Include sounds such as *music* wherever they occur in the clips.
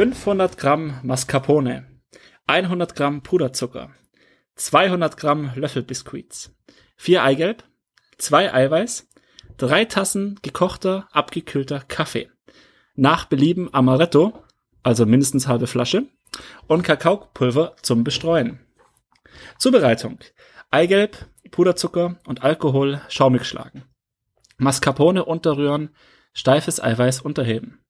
500 Gramm Mascarpone, 100 Gramm Puderzucker, 200 Gramm Löffelbiskuits, 4 Eigelb, 2 Eiweiß, 3 Tassen gekochter, abgekühlter Kaffee, nach Belieben Amaretto, also mindestens halbe Flasche, und Kakaopulver zum Bestreuen. Zubereitung. Eigelb, Puderzucker und Alkohol schaumig schlagen. Mascarpone unterrühren, steifes Eiweiß unterheben.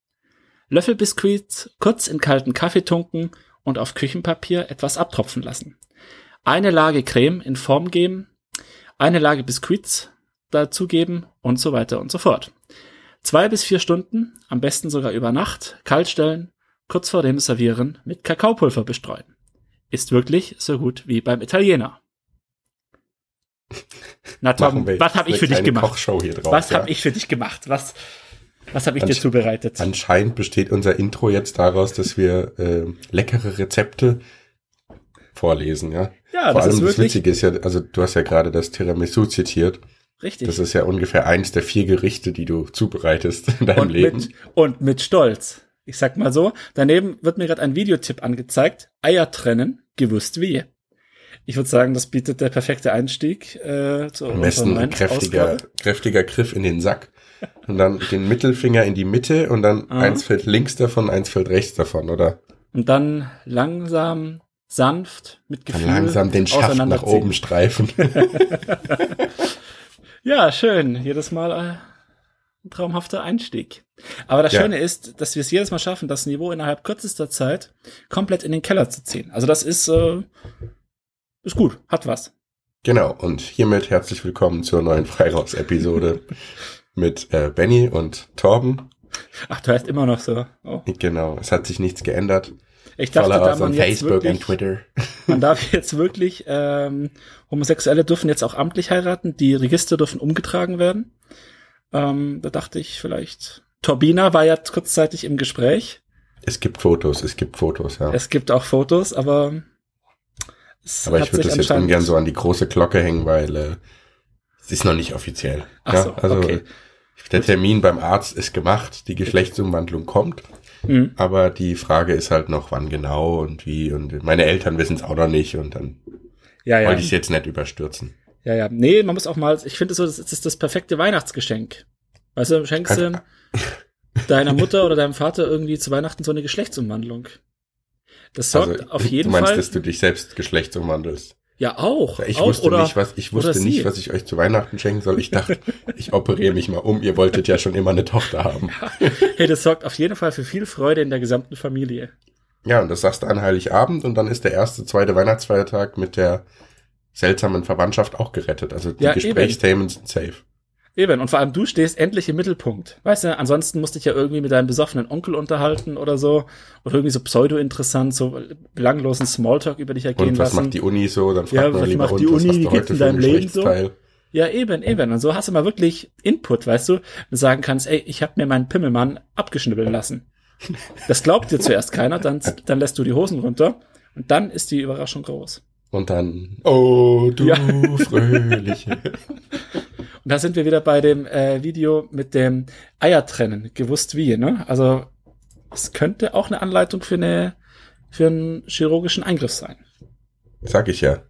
Löffelbiskuits kurz in kalten Kaffee tunken und auf Küchenpapier etwas abtropfen lassen. Eine Lage Creme in Form geben, eine Lage Biskuits dazugeben und so weiter und so fort. Zwei bis vier Stunden, am besten sogar über Nacht, kalt stellen, kurz vor dem Servieren mit Kakaopulver bestreuen. Ist wirklich so gut wie beim Italiener. Na Tom, was habe ich für dich gemacht? Drauf, was ja. habe ich für dich gemacht? Was, was habe ich dir zubereitet? Anscheinend besteht unser Intro jetzt daraus, dass wir äh, leckere Rezepte vorlesen, ja. Ja, Vor das allem ist das wirklich. Witzige ist ja, also du hast ja gerade das Tiramisu zitiert. Richtig. Das ist ja ungefähr eins der vier Gerichte, die du zubereitest in deinem und Leben. Mit, und mit Stolz. Ich sag mal so. Daneben wird mir gerade ein Videotipp angezeigt. Eier trennen, gewusst wie. Ich würde sagen, das bietet der perfekte Einstieg äh, zu Am besten ein kräftiger, kräftiger Griff in den Sack und dann den Mittelfinger in die Mitte und dann Ah. eins fällt links davon, eins fällt rechts davon, oder? Und dann langsam, sanft, mit Dann Gefühl langsam den Schaft nach oben streifen. *laughs* Ja, schön. Jedes Mal äh, ein traumhafter Einstieg. Aber das Ja. Schöne ist, dass wir es jedes Mal schaffen, das Niveau innerhalb kürzester Zeit komplett in den Keller zu ziehen. Also das ist, äh, ist gut, hat was. genau, und hiermit herzlich willkommen zur neuen Freiraus-Episode *laughs* mit äh, Benny und Torben. Ach, du heißt immer noch so. Oh. Genau, es hat sich nichts geändert. Ich dachte, Follow da man jetzt Facebook wirklich, und Twitter. *laughs* man darf jetzt wirklich, ähm, Homosexuelle dürfen jetzt auch amtlich heiraten, die Register dürfen umgetragen werden. Ähm, da dachte ich vielleicht, Torbina war ja kurzzeitig im Gespräch. Es gibt Fotos, es gibt Fotos, ja. Es gibt auch Fotos, aber es Aber ich würde das jetzt ungern so an die große Glocke hängen, weil äh, es ist noch nicht offiziell. Ach ja, so, also okay. der Termin beim Arzt ist gemacht, die Geschlechtsumwandlung kommt, Hm. aber die Frage ist halt noch, wann genau und wie und meine Eltern wissen es auch noch nicht und dann Ja, ja. wollte ich es jetzt nicht überstürzen. Ja, ja. Nee, man muss auch mal, ich finde so, das ist das perfekte Weihnachtsgeschenk. Weißt du, schenkst du deiner Mutter oder deinem Vater irgendwie zu Weihnachten so eine Geschlechtsumwandlung. Das sorgt Also, auf jeden du meinst, Fall. dass du dich selbst geschlechtsumwandelst. ja, auch. Ich auch, wusste oder, nicht, was ich wusste nicht, was ich euch zu Weihnachten schenken soll. Ich dachte, *laughs* ich operiere mich mal um. Ihr wolltet ja schon immer eine Tochter haben. Hey, das sorgt auf jeden Fall für viel Freude in der gesamten Familie. Ja, und das sagst du an Heiligabend und dann ist der erste, zweite Weihnachtsfeiertag mit der seltsamen Verwandtschaft auch gerettet. Also die Ja, Gesprächsthemen sind safe. Eben, und vor allem du stehst endlich im Mittelpunkt. Weißt du, ansonsten musst du dich ja irgendwie mit deinem besoffenen Onkel unterhalten oder so. Oder irgendwie so pseudo-interessant, so belanglosen Smalltalk über dich ergehen Und was lassen. macht die Uni so? Dann Ja, fragt man was lieber, macht und die Uni? Wie geht's in deinem Leben so? Ja, eben, eben. Und so hast du mal wirklich Input, weißt du? Du sagen kannst, ey, ich habe mir meinen Pimmelmann abgeschnibbeln lassen. Das glaubt dir zuerst keiner, dann, *laughs* dann lässt du die Hosen runter und dann ist die Überraschung groß. Und dann, oh, du Ja. *laughs* fröhliche. Und da sind wir wieder bei dem äh, Video mit dem Eiertrennen, gewusst wie, ne? Also es könnte auch eine Anleitung für eine für einen chirurgischen Eingriff sein. Sag ich ja.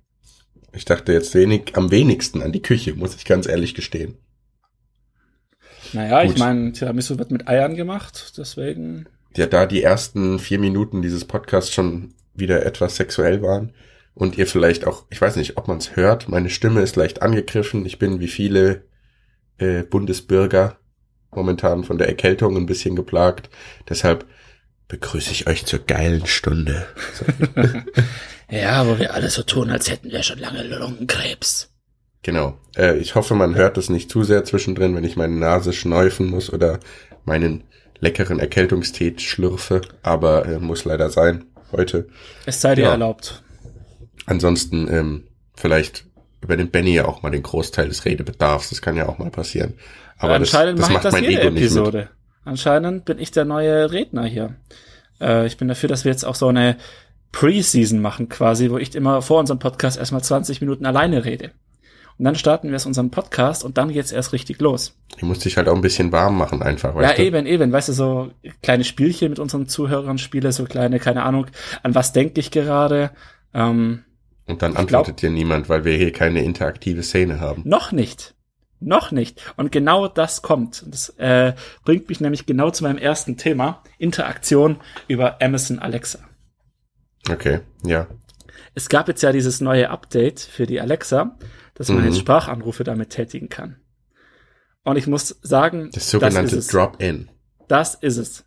Ich dachte jetzt wenig, am wenigsten an die Küche, muss ich ganz ehrlich gestehen. Naja, Gut. ich meine, Tiramisu wird mit Eiern gemacht, deswegen. Ja, da die ersten vier Minuten dieses Podcasts schon wieder etwas sexuell waren und ihr vielleicht auch, ich weiß nicht, ob man es hört, meine Stimme ist leicht angegriffen. Ich bin wie viele äh, Bundesbürger momentan von der Erkältung ein bisschen geplagt. Deshalb begrüße ich euch zur geilen Stunde. *laughs* Ja, wo wir alle so tun, als hätten wir schon lange Lungenkrebs. Genau. Äh, ich hoffe, man hört es nicht zu sehr zwischendrin, wenn ich meine Nase schneufen muss oder meinen leckeren Erkältungstee schlürfe, aber äh, muss leider sein heute. Es sei dir Ja. erlaubt. Ansonsten ähm, vielleicht übernimmt Benny ja auch mal den Großteil des Redebedarfs. Das kann ja auch mal passieren. Aber das, Anscheinend das ich macht das mein jede Ego nicht mit. Episode. Anscheinend bin ich der neue Redner hier. Äh, ich bin dafür, dass wir jetzt auch so eine Pre-Season machen quasi, wo ich immer vor unserem Podcast erstmal 20 Minuten alleine rede. Und dann starten wir es unseren Podcast und dann geht's erst richtig los. Ich muss dich halt auch ein bisschen warm machen einfach, weißt ja, du? eben, eben. Weißt du, so kleine Spielchen mit unseren Zuhörern spiele, so kleine, keine Ahnung, an was denke ich gerade. Ähm, und dann antwortet glaub, dir niemand, weil wir hier keine interaktive Szene haben. Noch nicht. Noch nicht. Und genau das kommt. Das äh, bringt mich nämlich genau zu meinem ersten Thema. Interaktion über Amazon Alexa. Okay, ja. Es gab jetzt ja dieses neue Update für die Alexa, dass man mhm. jetzt Sprachanrufe damit tätigen kann. Und ich muss sagen, das sogenannte Drop-in. Das ist es.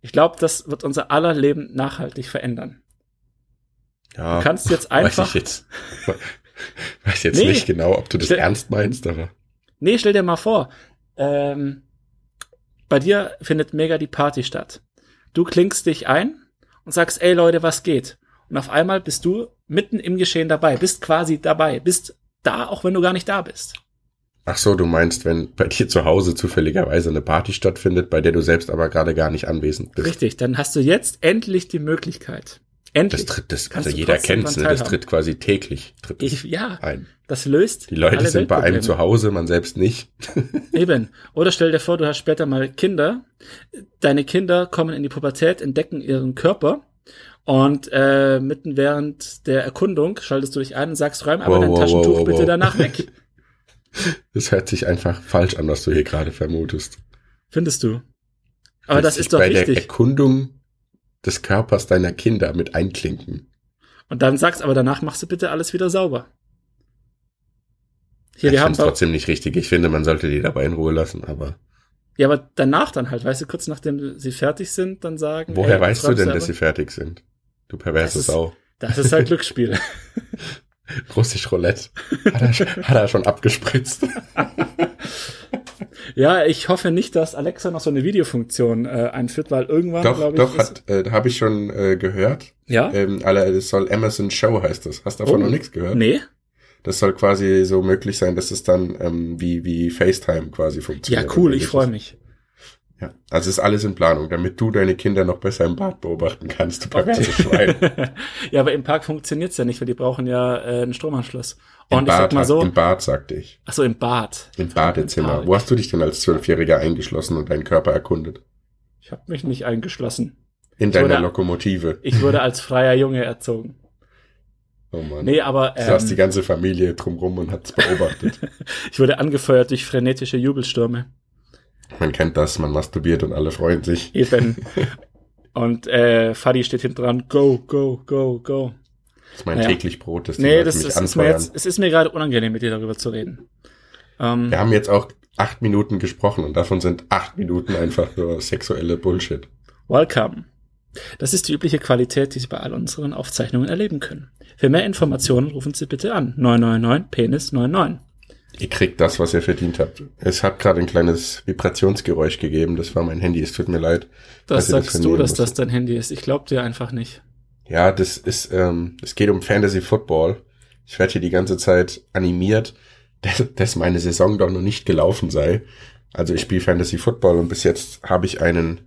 Ich glaube, das wird unser aller Leben nachhaltig verändern. Ja, du kannst jetzt einfach. Weiß ich jetzt, *laughs* weiß jetzt nee, nicht genau, ob du das ernst meinst, aber. Nee, stell dir mal vor, ähm, bei dir findet mega die Party statt. Du klingst dich ein und sagst, ey Leute, was geht? Und auf einmal bist du mitten im Geschehen dabei, bist quasi dabei, bist da, auch wenn du gar nicht da bist. Ach so, du meinst, wenn bei dir zu Hause zufälligerweise eine Party stattfindet, bei der du selbst aber gerade gar nicht anwesend bist. Richtig, dann hast du jetzt endlich die Möglichkeit. Endlich. Das tritt, das, also jeder kennt es, ne? das tritt quasi täglich tritt ich, ja, ein. das löst. Die Leute sind bei einem zu Hause, man selbst nicht. *laughs* Eben. Oder stell dir vor, du hast später mal Kinder. Deine Kinder kommen in die Pubertät, entdecken ihren Körper und äh, mitten während der Erkundung schaltest du dich ein und sagst, räum aber wow, dein wow, Taschentuch wow, bitte danach weg. *laughs* Das hört sich einfach falsch an, was du hier gerade vermutest. Findest du? Aber das ist doch bei wichtig. der Erkundung des Körpers deiner Kinder mit einklinken. Und dann sagst aber danach machst du bitte alles wieder sauber. Hier, ich wir haben trotzdem nicht richtig. Ich finde, man sollte die dabei in Ruhe lassen, aber. Ja, aber danach dann halt, weißt du, kurz nachdem sie fertig sind, dann sagen. Woher ey, weißt du denn, dass sie fertig sind? Du perverse das Sau. das ist halt Glücksspiel. *laughs* Russisch Roulette. Hat er, hat er schon abgespritzt. *laughs* ja, ich hoffe nicht, dass Alexa noch so eine Videofunktion äh, einführt, weil irgendwann, glaube ich. Doch, hat, äh, habe ich schon äh, gehört. Ja. Ähm, alle, es soll Amazon Show heißt das. Hast du davon oh. noch nichts gehört? Nee. Das soll quasi so möglich sein, dass es dann ähm, wie, wie FaceTime quasi funktioniert. Ja, cool, ich freue mich. Ja, also ist alles in Planung, damit du deine Kinder noch besser im Bad beobachten kannst, du perverse Schwein. *laughs* ja, aber im Park funktioniert's ja nicht, weil die brauchen ja äh, einen Stromanschluss. Und Im ich Bad, sag mal so. Im Bad, sagte ich. Ach so, im Bad. Im Badezimmer. Wo hast du dich denn als Zwölfjähriger eingeschlossen und deinen Körper erkundet? Ich habe mich nicht eingeschlossen. In deiner wurde, Lokomotive. Ich wurde als freier Junge erzogen. Oh Mann. Nee, aber. Ähm, saß die ganze Familie drumrum und hat's beobachtet. *laughs* ich wurde angefeuert durch frenetische Jubelstürme. Man kennt das, man masturbiert und alle freuen sich. Eben. *laughs* Und äh, Fadi steht hinten dran, go, go, go, go. Das ist mein naja. täglich Brot, das Nee, das ist, ist, mir jetzt, es ist mir gerade unangenehm, mit dir darüber zu reden. Ähm, Wir haben jetzt auch acht Minuten gesprochen und davon sind acht Minuten einfach nur sexuelle Bullshit. Welcome. Das ist die übliche Qualität, die Sie bei all unseren Aufzeichnungen erleben können. Für mehr Informationen rufen Sie bitte an 999 Penis 99. Ihr kriegt das, was ihr verdient habt. Es hat gerade ein kleines Vibrationsgeräusch gegeben. Das war mein Handy. Es tut mir leid. Das sagst das du, dass das dein Handy ist. Ich glaub dir einfach nicht. Ja, das ist, ähm, es geht um Fantasy Football. Ich werde hier die ganze Zeit animiert, *laughs* dass, dass meine Saison doch noch nicht gelaufen sei. Also ich spiele Fantasy Football und bis jetzt habe ich einen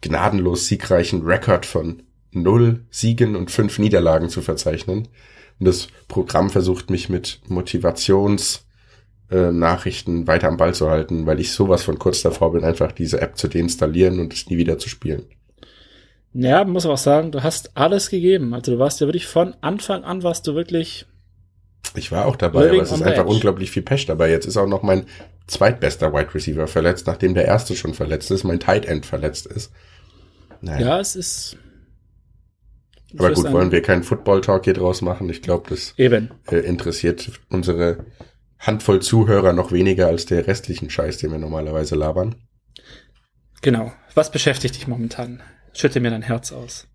gnadenlos siegreichen Rekord von null Siegen und fünf Niederlagen zu verzeichnen. Und das Programm versucht mich mit Motivations äh, Nachrichten weiter am Ball zu halten, weil ich sowas von kurz davor bin, einfach diese App zu deinstallieren und es nie wieder zu spielen. Ja, muss aber auch sagen, du hast alles gegeben. Also du warst ja wirklich von Anfang an warst du wirklich. Ich war auch dabei, aber es ist einfach edge. unglaublich viel Pech dabei. Jetzt ist auch noch mein zweitbester Wide Receiver verletzt, nachdem der erste schon verletzt ist, mein Tight End verletzt ist. Naja. Ja, es ist. Aber gut, wollen wir keinen Football Talk hier draus machen? Ich glaube, das Eben. Äh, interessiert unsere Handvoll Zuhörer noch weniger als der restlichen Scheiß, den wir normalerweise labern. Genau. Was beschäftigt dich momentan? Schütte mir dein Herz aus.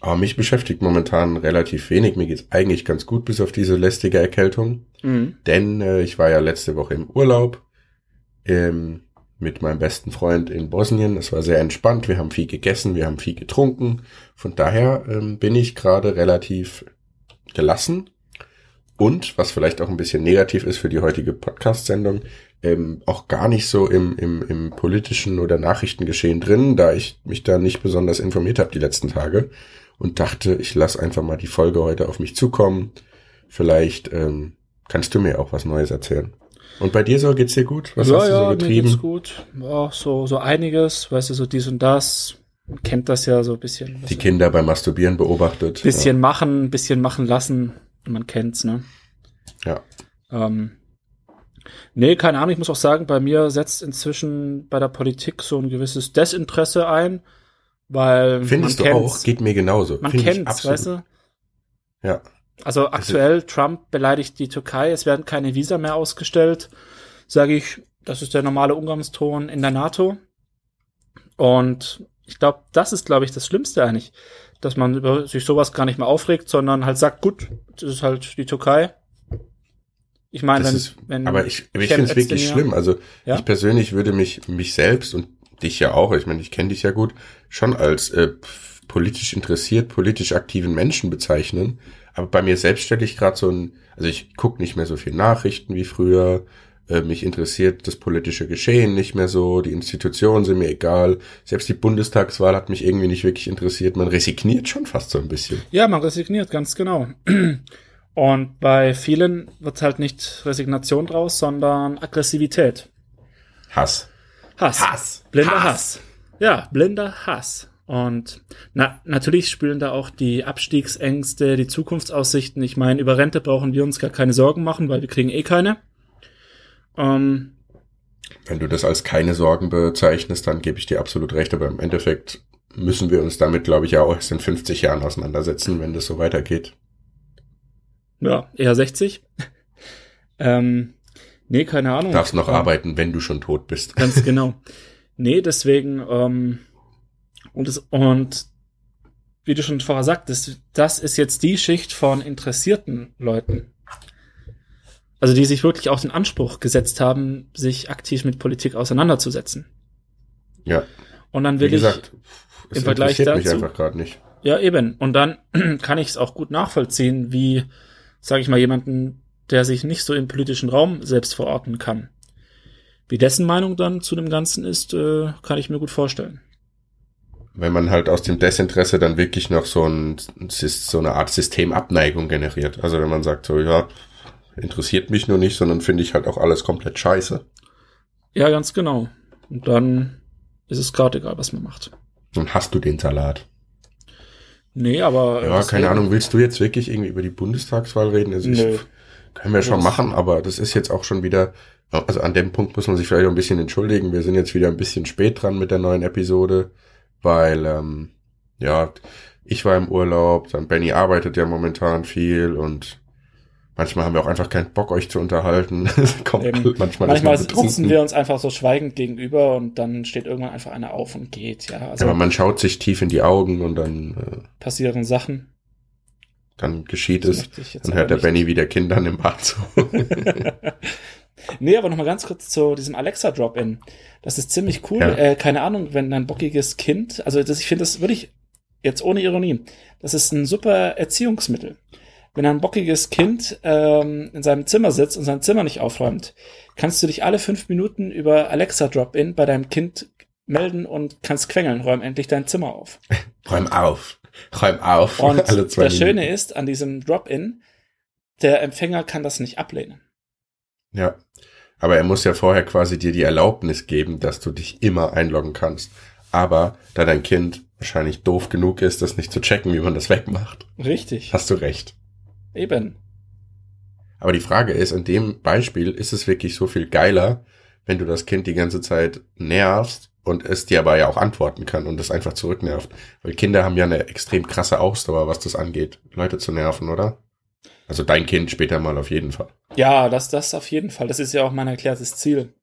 Aber mich beschäftigt momentan relativ wenig. Mir geht's eigentlich ganz gut, bis auf diese lästige Erkältung. Mhm. Denn äh, ich war ja letzte Woche im Urlaub ähm, mit meinem besten Freund in Bosnien. Es war sehr entspannt. Wir haben viel gegessen, wir haben viel getrunken. Von daher ähm, bin ich gerade relativ gelassen und, was vielleicht auch ein bisschen negativ ist für die heutige Podcast-Sendung, ähm, auch gar nicht so im, im, im politischen oder Nachrichtengeschehen drin, da ich mich da nicht besonders informiert habe die letzten Tage und dachte, ich lasse einfach mal die Folge heute auf mich zukommen. Vielleicht ähm, kannst du mir auch was Neues erzählen. Und bei dir so geht's dir gut? Was ja, hast du ja, so mir getrieben? geht's gut. Ja, so, so einiges, weißt du, so dies und das. Kennt das ja so ein bisschen. Die Kinder beim Masturbieren beobachtet. bisschen machen, bisschen machen lassen. Man kennt's, ne? Ja. Ähm, nee, keine Ahnung, ich muss auch sagen, bei mir setzt inzwischen bei der Politik so ein gewisses Desinteresse ein, weil Findest du man auch? kennt's. Geht mir genauso. Man Find kennt's, weißt du? Ja. Also aktuell, Trump beleidigt die Türkei, es werden keine Visa mehr ausgestellt. Sage ich, das ist der normale Umgangston in der NATO. Und ich glaube, das ist, glaube ich, das Schlimmste eigentlich, dass man über sich sowas gar nicht mehr aufregt, sondern halt sagt, gut, das ist halt die Türkei. Ich meine, Das wenn, ist, wenn aber ich, ich finde es wirklich schlimm. Also Ja? ich persönlich würde mich, mich selbst und dich ja auch, ich meine, ich kenne dich ja gut, schon als äh, politisch interessiert, politisch aktiven Menschen bezeichnen. Aber bei mir selbst stelle ich gerade so ein, also ich gucke nicht mehr so viel Nachrichten wie früher. Äh, mich interessiert das politische Geschehen nicht mehr so, die Institutionen sind mir egal. Selbst die Bundestagswahl hat mich irgendwie nicht wirklich interessiert. Man resigniert schon fast so ein bisschen. Ja, man resigniert, ganz genau. *clears throat* Und bei vielen wird halt nicht Resignation draus, sondern Aggressivität. Hass. Hass. Hass. Blinder Hass. Hass. Ja, blinder Hass. Und na, natürlich spielen da auch die Abstiegsängste, die Zukunftsaussichten. Ich meine, über Rente brauchen wir uns gar keine Sorgen machen, weil wir kriegen eh keine. Ähm, Wenn du das als keine Sorgen bezeichnest, dann gebe ich dir absolut recht. Aber im Endeffekt müssen wir uns damit, glaube ich, ja auch erst in 50 Jahren auseinandersetzen, wenn das so weitergeht. ja, eher 60. *laughs* ähm, nee, keine Ahnung. Du darfst noch Ähm, arbeiten, wenn du schon tot bist. Ganz *laughs* genau. Nee, deswegen, ähm, und, es, und wie du schon vorher sagtest, das ist jetzt die Schicht von interessierten Leuten. Also die sich wirklich auch den Anspruch gesetzt haben, sich aktiv mit Politik auseinanderzusetzen. Ja, Und dann wie will gesagt, im es Vergleich interessiert mich dazu- einfach gerade nicht. ich, ja eben, und dann *clears throat* kann ich es auch gut nachvollziehen, wie, sage ich mal, jemanden, der sich nicht so im politischen Raum selbst verorten kann. Wie dessen Meinung dann zu dem Ganzen ist, äh, kann ich mir gut vorstellen. Wenn man halt aus dem Desinteresse dann wirklich noch so, ein, so eine Art Systemabneigung generiert. Also wenn man sagt so, ja, interessiert mich nur nicht, sondern finde ich halt auch alles komplett scheiße. Ja, ganz genau. Und dann ist es gerade egal, was man macht. Dann hast du den Salat. Nee, aber. Ja, deswegen- keine Ahnung, willst du jetzt wirklich irgendwie über die Bundestagswahl reden? Also Nö. ich, können wir schon Das- machen, aber das ist jetzt auch schon wieder, also an dem Punkt muss man sich vielleicht auch ein bisschen entschuldigen. Wir sind jetzt wieder ein bisschen spät dran mit der neuen Episode, weil, ähm, ja, ich war im Urlaub, dann Benny arbeitet ja momentan viel und manchmal haben wir auch einfach keinen Bock, euch zu unterhalten. *laughs* Manchmal, Manchmal sitzen wir uns einfach so schweigend gegenüber und dann steht irgendwann einfach einer auf und geht. Ja, also Ja, aber man schaut sich tief in die Augen und dann, äh, passieren Sachen. dann geschieht Das es. Dann hört der. Benny wieder Kindern im Bad zu. *laughs* *laughs* Nee, aber noch mal ganz kurz zu diesem Alexa Drop-In. Das ist ziemlich cool. Ja. Äh, keine Ahnung, wenn ein bockiges Kind, also das, ich finde das wirklich jetzt ohne Ironie, das ist ein super Erziehungsmittel. Wenn ein bockiges Kind ähm, in seinem Zimmer sitzt und sein Zimmer nicht aufräumt, kannst du dich alle fünf Minuten über Alexa Drop-In bei deinem Kind melden und kannst quengeln, räum endlich dein Zimmer auf. *laughs* Räum auf. Räum auf. Und *laughs* Alle zwei das Schöne Minuten. ist an diesem Drop-In, der Empfänger kann das nicht ablehnen. Ja. Aber er muss ja vorher quasi dir die Erlaubnis geben, dass du dich immer einloggen kannst. Aber da dein Kind wahrscheinlich doof genug ist, das nicht zu checken, wie man das wegmacht, Richtig. hast du recht. Eben. Aber die Frage ist, in dem Beispiel ist es wirklich so viel geiler, wenn du das Kind die ganze Zeit nervst und es dir aber ja auch antworten kann und es einfach zurücknervt. Weil Kinder haben ja eine extrem krasse Ausdauer, was das angeht, Leute zu nerven, oder? Also dein Kind später mal auf jeden Fall. Ja, das, das auf jeden Fall. Das ist ja auch mein erklärtes Ziel.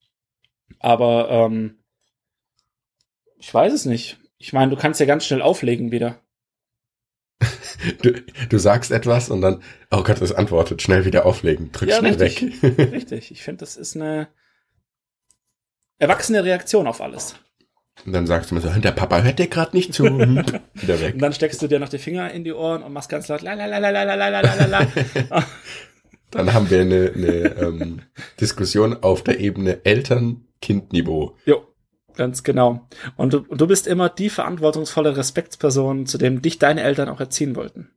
Aber ähm, ich weiß es nicht. Ich meine, du kannst ja ganz schnell auflegen wieder. *laughs* Du, du sagst etwas und dann, oh Gott, es antwortet, schnell wieder auflegen, drück Ja, schnell richtig. weg. Richtig. *laughs* Ich finde, das ist eine erwachsene Reaktion auf alles. Und dann sagst du mir so, der Papa hört dir gerade nicht zu. *laughs* wieder weg. Und dann steckst du dir noch die Finger in die Ohren und machst ganz laut la la la la la la la la la la. Dann haben wir eine, eine ähm, Diskussion auf der Ebene Eltern-Kind-Niveau. Jo, ganz genau. Und du, du bist immer die verantwortungsvolle Respektsperson, zu dem dich deine Eltern auch erziehen wollten.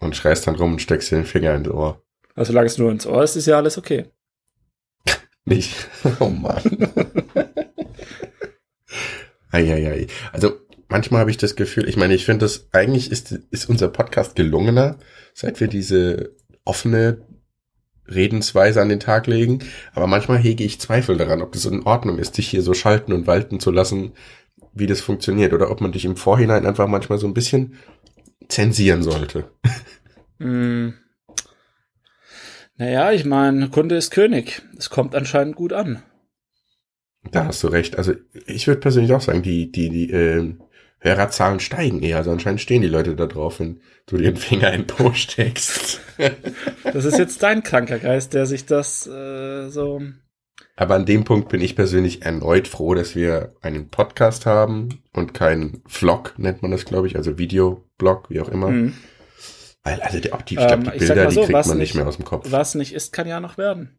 Und schreist dann rum und steckst dir den Finger ins Ohr. Also solange es nur ins Ohr ist, ist ja alles okay. *laughs* Nicht. Oh Mann. *laughs* Eieiei. Also manchmal habe ich das Gefühl, ich meine, ich finde das, eigentlich ist, ist unser Podcast gelungener, seit wir diese offene Redensweise an den Tag legen. Aber manchmal hege ich Zweifel daran, ob das in Ordnung ist, dich hier so schalten und walten zu lassen, wie das funktioniert. Oder ob man dich im Vorhinein einfach manchmal so ein bisschen zensieren sollte. Mm. Naja, ich meine, Kunde ist König. Es kommt anscheinend gut an. Da hast du recht. Also ich würde persönlich auch sagen, die, die, die äh, Hörerzahlen steigen eher. Also anscheinend stehen die Leute da drauf, wenn du den Finger in den Po steckst. *laughs* das ist jetzt dein kranker Geist, der sich das äh, so. Aber an dem Punkt bin ich persönlich erneut froh, dass wir einen Podcast haben und keinen Vlog, nennt man das, glaube ich, also Videoblog, wie auch immer. Mhm. Weil, also die, die, ich glaub, die ähm, Bilder, so, die kriegt man nicht mehr aus dem Kopf. Was nicht ist, kann ja noch werden.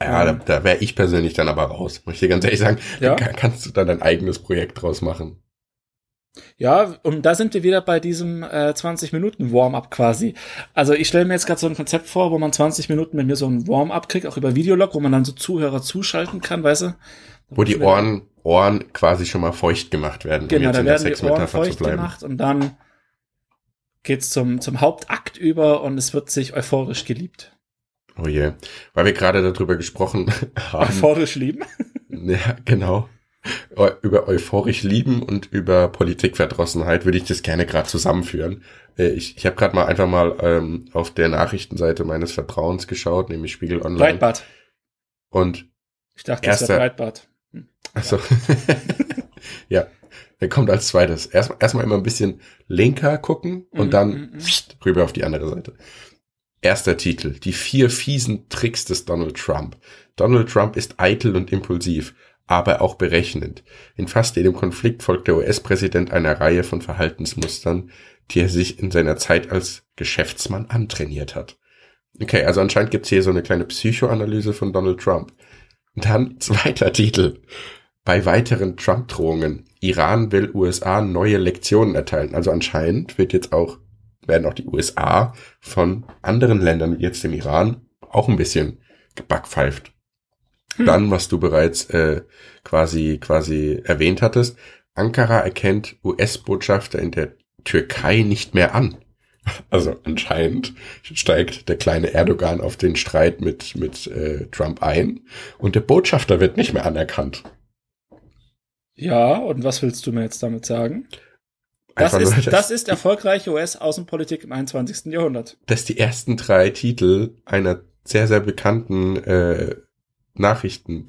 Ja, da, da wäre ich persönlich dann aber raus. Muss ich dir ganz ehrlich sagen, ja. kann, kannst du dann dein eigenes Projekt draus machen. Ja, und da sind wir wieder bei diesem äh, 20 Minuten Warm-up quasi. Also ich stelle mir jetzt gerade so ein Konzept vor, wo man 20 Minuten mit mir so ein Warm-up kriegt, auch über Videolog, wo man dann so Zuhörer zuschalten kann, weißt du? Wo die Ohren, Ohren quasi schon mal feucht gemacht werden. Um genau, da werden die Ohren feucht gemacht und dann geht's zum, zum Hauptakt über und es wird sich euphorisch geliebt. Oh je. Weil wir gerade darüber gesprochen *laughs* haben. Euphorisch lieben? Ja, genau. Über euphorisch lieben und über Politikverdrossenheit würde ich das gerne gerade zusammenführen. Äh, ich, ich habe gerade mal einfach mal ähm, auf der Nachrichtenseite meines Vertrauens geschaut, nämlich Spiegel Online. Breitbart. Und ich dachte, erster, das wäre Breitbart. Hm. Achso. *laughs* ja, der kommt als zweites. Erstmal erstmal immer ein bisschen linker gucken und mm, dann mm, mm. rüber auf die andere Seite. Erster Titel. Die vier fiesen Tricks des Donald Trump. Donald Trump ist eitel und impulsiv, aber auch berechnend. In fast jedem Konflikt folgt der US-Präsident einer Reihe von Verhaltensmustern, die er sich in seiner Zeit als Geschäftsmann antrainiert hat. Okay, also anscheinend gibt's hier so eine kleine Psychoanalyse von Donald Trump. dann *laughs* zweiter Titel. Bei weiteren Trump-Drohungen. Iran will USA neue Lektionen erteilen. Also anscheinend wird jetzt auch werden auch die USA von anderen Ländern, jetzt dem Iran, auch ein bisschen gebackpfeift. Hm. Dann, was du bereits äh, quasi quasi erwähnt hattest, Ankara erkennt US-Botschafter in der Türkei nicht mehr an. *laughs* Also anscheinend steigt der kleine Erdogan auf den Streit mit mit äh, Trump ein und der Botschafter wird nicht mehr anerkannt. Ja, und was willst du mir jetzt damit sagen? Das ist, das, das ist erfolgreiche US-Außenpolitik im 21. Jahrhundert. Dass die ersten drei Titel einer sehr, sehr bekannten äh, Nachrichten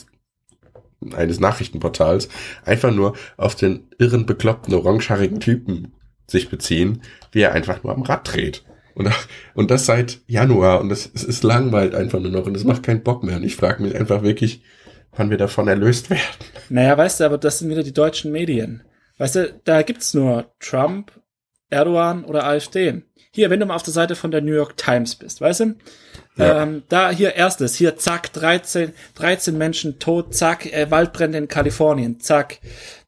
eines Nachrichtenportals einfach nur auf den irren, bekloppten, orangehaarigen Typen sich beziehen, wie er einfach nur am Rad dreht. Und, und das seit Januar und das, es ist langweilt einfach nur noch und es macht keinen Bock mehr. Und ich frage mich einfach wirklich, wann wir davon erlöst werden. Naja, weißt du, aber das sind wieder die deutschen Medien. Weißt du, da gibt's nur Trump, Erdogan oder AfD. Hier, wenn du mal auf der Seite von der New York Times bist, weißt du? Ja. Ähm, da hier erstes, hier zack, 13, 13 Menschen tot, zack, äh, Waldbrände in Kalifornien, zack.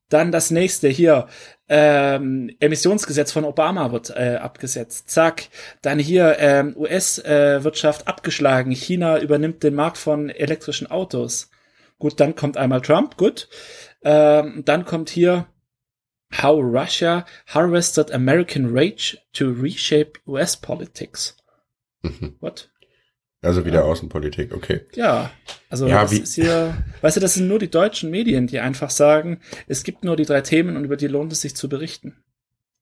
Dann das nächste hier, ähm, Emissionsgesetz von Obama wird äh, abgesetzt, zack. Dann hier ähm, US-Wirtschaft äh, abgeschlagen, China übernimmt den Markt von elektrischen Autos. Gut, dann kommt einmal Trump, gut. Ähm, dann kommt hier How Russia Harvested American Rage to Reshape US Politics. Mhm. What? Also wieder ja. Außenpolitik, okay. Ja, also ja, das ist hier, weißt du, das sind nur die deutschen Medien, die einfach sagen, es gibt nur die drei Themen und über die lohnt es sich zu berichten.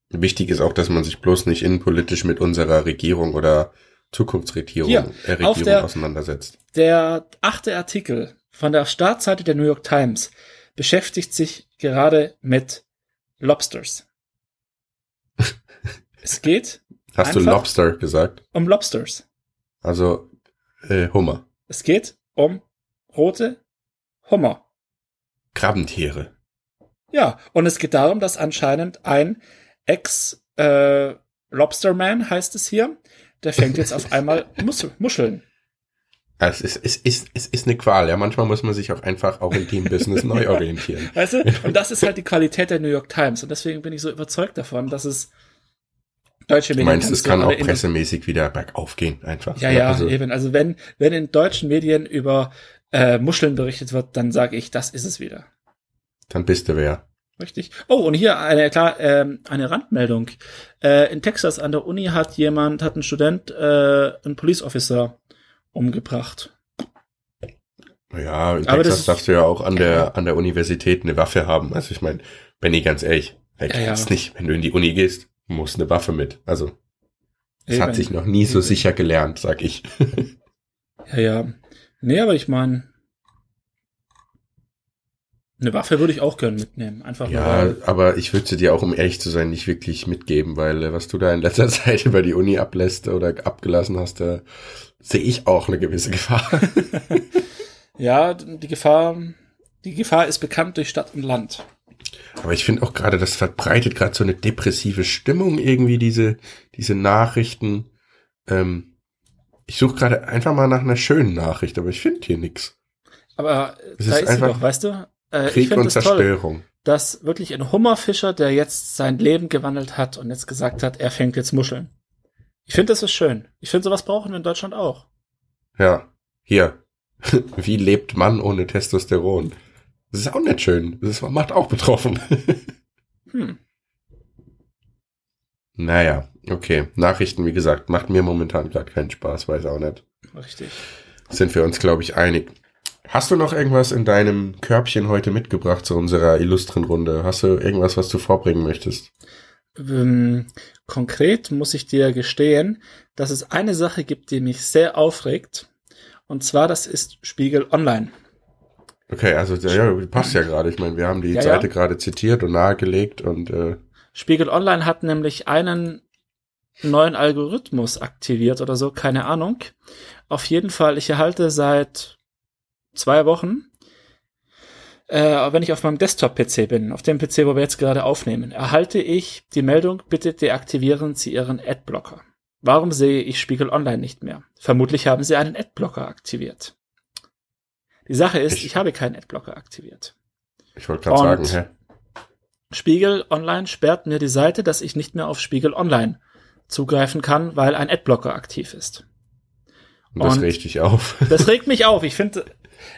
Wichtig ist auch, dass man sich bloß nicht innenpolitisch mit unserer Regierung oder Zukunftsregierung Hier, äh, Regierung der, auseinandersetzt. Der achte Artikel von der Startseite der New York Times beschäftigt sich gerade mit Lobsters. *laughs* es geht. Hast du Lobster gesagt? Um Lobsters. Also äh, Hummer. Es geht um rote Hummer. Krabbentiere. Ja, und es geht darum, dass anscheinend ein Ex äh, Lobsterman heißt es hier, der fängt jetzt auf einmal *laughs* Mus Muscheln. Es ist, es, ist, es ist eine Qual, ja. Manchmal muss man sich auch einfach auch in dem Business neu *laughs* orientieren. Weißt du? Und das ist halt die Qualität der New York Times. Und deswegen bin ich so überzeugt davon, dass es Deutsche Du Medien meinst, es kann auch pressemäßig wieder bergauf gehen, einfach. Ja, ja, also, eben. Also wenn, wenn in deutschen Medien über äh, Muscheln berichtet wird, dann sage ich, das ist es wieder. Dann bist du wer. Richtig. Oh, und hier eine klar ähm, eine Randmeldung. Äh, in Texas an der Uni hat jemand, hat ein Student äh, einen Police Officer umgebracht. Ja, in Aber Texas darfst du ja auch an der, an der Universität eine Waffe haben. Also ich meine, Benny, ganz ehrlich, wer Ja, ja. nicht? Wenn du in die Uni gehst, musst eine Waffe mit. Also, Eben. hat sich noch nie so Eben. sicher gelernt, sag ich. *laughs* Ja, ja. Nee, aber ich meine, eine Waffe würde ich auch gern mitnehmen. Einfach Ja, weil, aber ich würde sie dir auch, um ehrlich zu sein, nicht wirklich mitgeben, weil äh, was du da in letzter *laughs* Zeit über die Uni ablässt oder abgelassen hast, da sehe ich auch eine gewisse Gefahr. *laughs* ja, die Gefahr, die Gefahr ist bekannt durch Stadt und Land. Aber ich finde auch gerade, das verbreitet gerade so eine depressive Stimmung irgendwie, diese, diese Nachrichten. Ähm, ich suche gerade einfach mal nach einer schönen Nachricht, aber ich finde hier nix. Aber Es da ist ist einfach doch, weißt du? Äh, Krieg und es toll, Zerstörung. dass wirklich ein Hummerfischer, der jetzt sein Leben gewandelt hat und jetzt gesagt hat, er fängt jetzt Muscheln. Ich finde, das ist schön. Ich finde, sowas brauchen wir in Deutschland auch. Ja, hier. *laughs* Wie lebt Mann ohne Testosteron? Das ist auch nicht schön. Das macht auch betroffen. *laughs* Hm. naja, okay. Nachrichten, wie gesagt, macht mir momentan gerade keinen Spaß, weiß auch nicht. Richtig. Sind wir uns, glaube ich, einig. Hast du noch irgendwas in deinem Körbchen heute mitgebracht zu unserer illustren Runde? Hast du irgendwas, was du vorbringen möchtest? Ähm, konkret muss ich dir gestehen, dass es eine Sache gibt, die mich sehr aufregt. Und zwar, das ist Spiegel Online. Okay, also ja, passt ja gerade. Ich meine, wir haben die Ja, Seite ja. gerade zitiert und nahegelegt und äh, Spiegel Online hat nämlich einen neuen Algorithmus aktiviert oder so, keine Ahnung. Auf jeden Fall, ich erhalte seit zwei Wochen, äh, wenn ich auf meinem Desktop-PC bin, auf dem PC, wo wir jetzt gerade aufnehmen, erhalte ich die Meldung, bitte deaktivieren Sie Ihren Adblocker. Warum sehe ich Spiegel Online nicht mehr? Vermutlich haben Sie einen Adblocker aktiviert. Die Sache ist, Ich- ich habe keinen Adblocker aktiviert. ich wollte gerade sagen, hä? Spiegel Online sperrt mir die Seite, dass ich nicht mehr auf Spiegel Online zugreifen kann, weil ein Adblocker aktiv ist. Und das und- regt dich auf. *laughs* Das regt mich auf. Ich finde,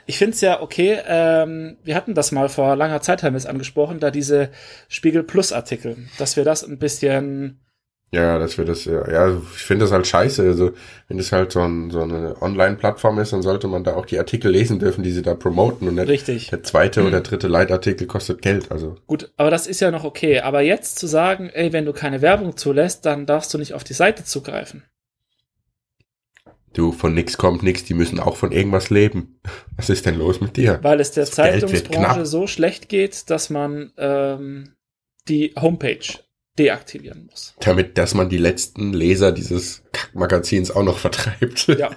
ich finde es ja okay. Ähm, wir hatten das mal vor langer Zeit haben wir es angesprochen, da diese Spiegel Plus Artikel, dass wir das ein bisschen Ja, dass wir das, ja, ja ich finde das halt scheiße. Also, wenn das halt so, ein, so eine Online-Plattform ist, dann sollte man da auch die Artikel lesen dürfen, die sie da promoten und nicht richtig. der zweite oder dritte Leitartikel kostet Geld. Also, Gut, aber das ist ja noch okay. Aber jetzt zu sagen, ey, wenn du keine Werbung zulässt, dann darfst du nicht auf die Seite zugreifen. du, von nix kommt nix, die müssen auch von irgendwas leben. *laughs* Was ist denn los mit dir? Weil es der Das Zeitungsbranche so schlecht geht, dass man ähm, die Homepage deaktivieren muss. Damit, dass man die letzten Leser dieses Kackmagazins auch noch vertreibt. Ja.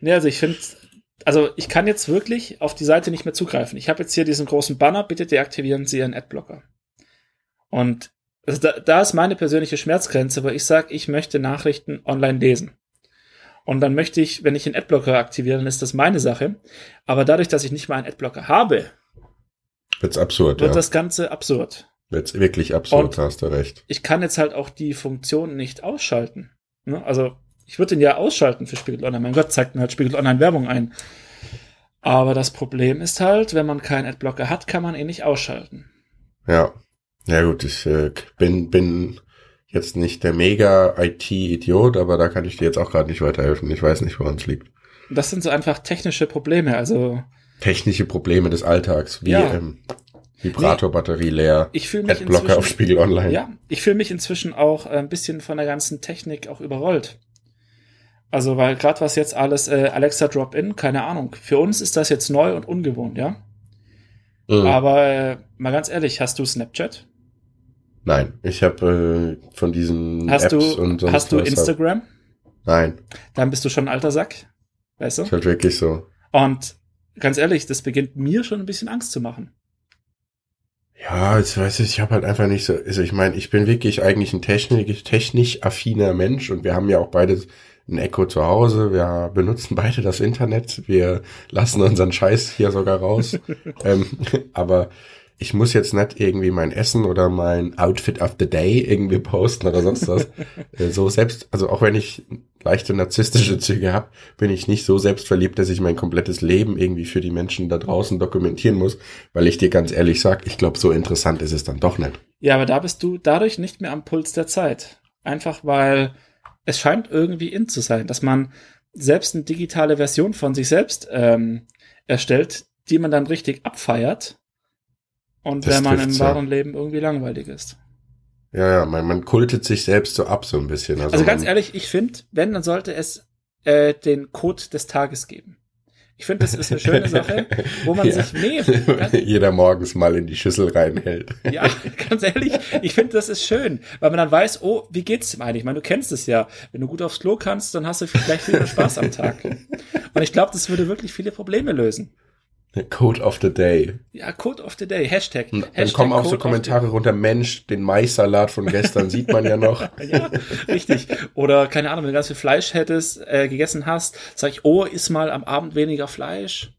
nee, also ich finde, also ich kann jetzt wirklich auf die Seite nicht mehr zugreifen. Ich habe jetzt hier diesen großen Banner, bitte deaktivieren Sie Ihren Adblocker. Und also da, da ist meine persönliche Schmerzgrenze, wo ich sage, ich möchte Nachrichten online lesen. Und dann möchte ich, wenn ich einen Adblocker aktiviere, dann ist das meine Sache. Aber dadurch, dass ich nicht mal einen Adblocker habe, Wird's absurd, wird ja. das Ganze absurd. Wird's wirklich absurd, Und- hast du recht. ich kann jetzt halt auch die Funktion nicht ausschalten. Ne? Also ich würde den ja ausschalten für Spiegel Online. Mein Gott, zeigt mir halt Spiegel Online Werbung ein. Aber das Problem ist halt, wenn man keinen Adblocker hat, kann man ihn nicht ausschalten. Ja. Ja gut, ich äh, bin, bin jetzt nicht der mega IT-Idiot, aber da kann ich dir jetzt auch gerade nicht weiterhelfen. Ich weiß nicht, woran es liegt. Das sind so einfach technische Probleme. Also Technische Probleme des Alltags, wie Ja. ähm, Vibratorbatterie leer, ich fühle mich Adblocker auf inzwischen, Spiegel Online. ja, ich fühle mich inzwischen auch äh, ein bisschen von der ganzen Technik auch überrollt. Also weil gerade was jetzt alles äh, Alexa Drop-in, keine Ahnung. Für uns ist das jetzt neu und ungewohnt, ja. Mhm. Aber äh, mal ganz ehrlich, hast du Snapchat? Nein, ich habe äh, von diesen Hast Apps du, und sonst hast du hab- Instagram? Nein, Dann bist du schon ein alter Sack. Weißt du? ist halt wirklich so. Und ganz ehrlich, das beginnt mir schon ein bisschen Angst zu machen. Ja, jetzt weiß ich, ich habe halt einfach nicht so, also ich meine, ich bin wirklich eigentlich ein technisch, technisch affiner Mensch und wir haben ja auch beide ein Echo zu Hause, wir benutzen beide das Internet, wir lassen unseren Scheiß hier sogar raus. *laughs* ähm, aber ich muss jetzt nicht irgendwie mein Essen oder mein Outfit of the Day irgendwie posten oder sonst was. *laughs* Äh, so selbst, also auch wenn ich leichte narzisstische Züge habe, bin ich nicht so selbstverliebt, dass ich mein komplettes Leben irgendwie für die Menschen da draußen dokumentieren muss, weil ich dir ganz ehrlich sag, ich glaube, so interessant ist es dann doch nicht. Ja, aber da bist du dadurch nicht mehr am Puls der Zeit. Einfach weil es scheint irgendwie in zu sein, dass man selbst eine digitale Version von sich selbst ähm, erstellt, die man dann richtig abfeiert. Und Das wenn man im wahren Leben irgendwie langweilig ist. Ja, ja, man, man kultet sich selbst so ab so ein bisschen. Also, Also ganz ehrlich, ich finde, wenn, dann sollte es äh, den Code des Tages geben. Ich finde, das ist eine schöne Sache, wo man *laughs* Ja. sich, ganz, *laughs* jeder morgens mal in die Schüssel reinhält. ja, *laughs* ganz ehrlich, ich finde, das ist schön, weil man dann weiß, oh, wie geht's ihm eigentlich? Ich meine, du kennst es ja. Wenn du gut aufs Klo kannst, dann hast du vielleicht viel mehr Spaß am Tag. Und ich glaube, das würde wirklich viele Probleme lösen. Code of the Day. Ja, Code of the Day, Hashtag. Und dann Hashtag kommen auch Code so Kommentare runter, Mensch, den Maissalat von gestern sieht man ja noch. *laughs* Ja, richtig. Oder keine Ahnung, wenn du ganz viel Fleisch hättest, äh, gegessen hast, sag ich, oh, iss mal am Abend weniger Fleisch.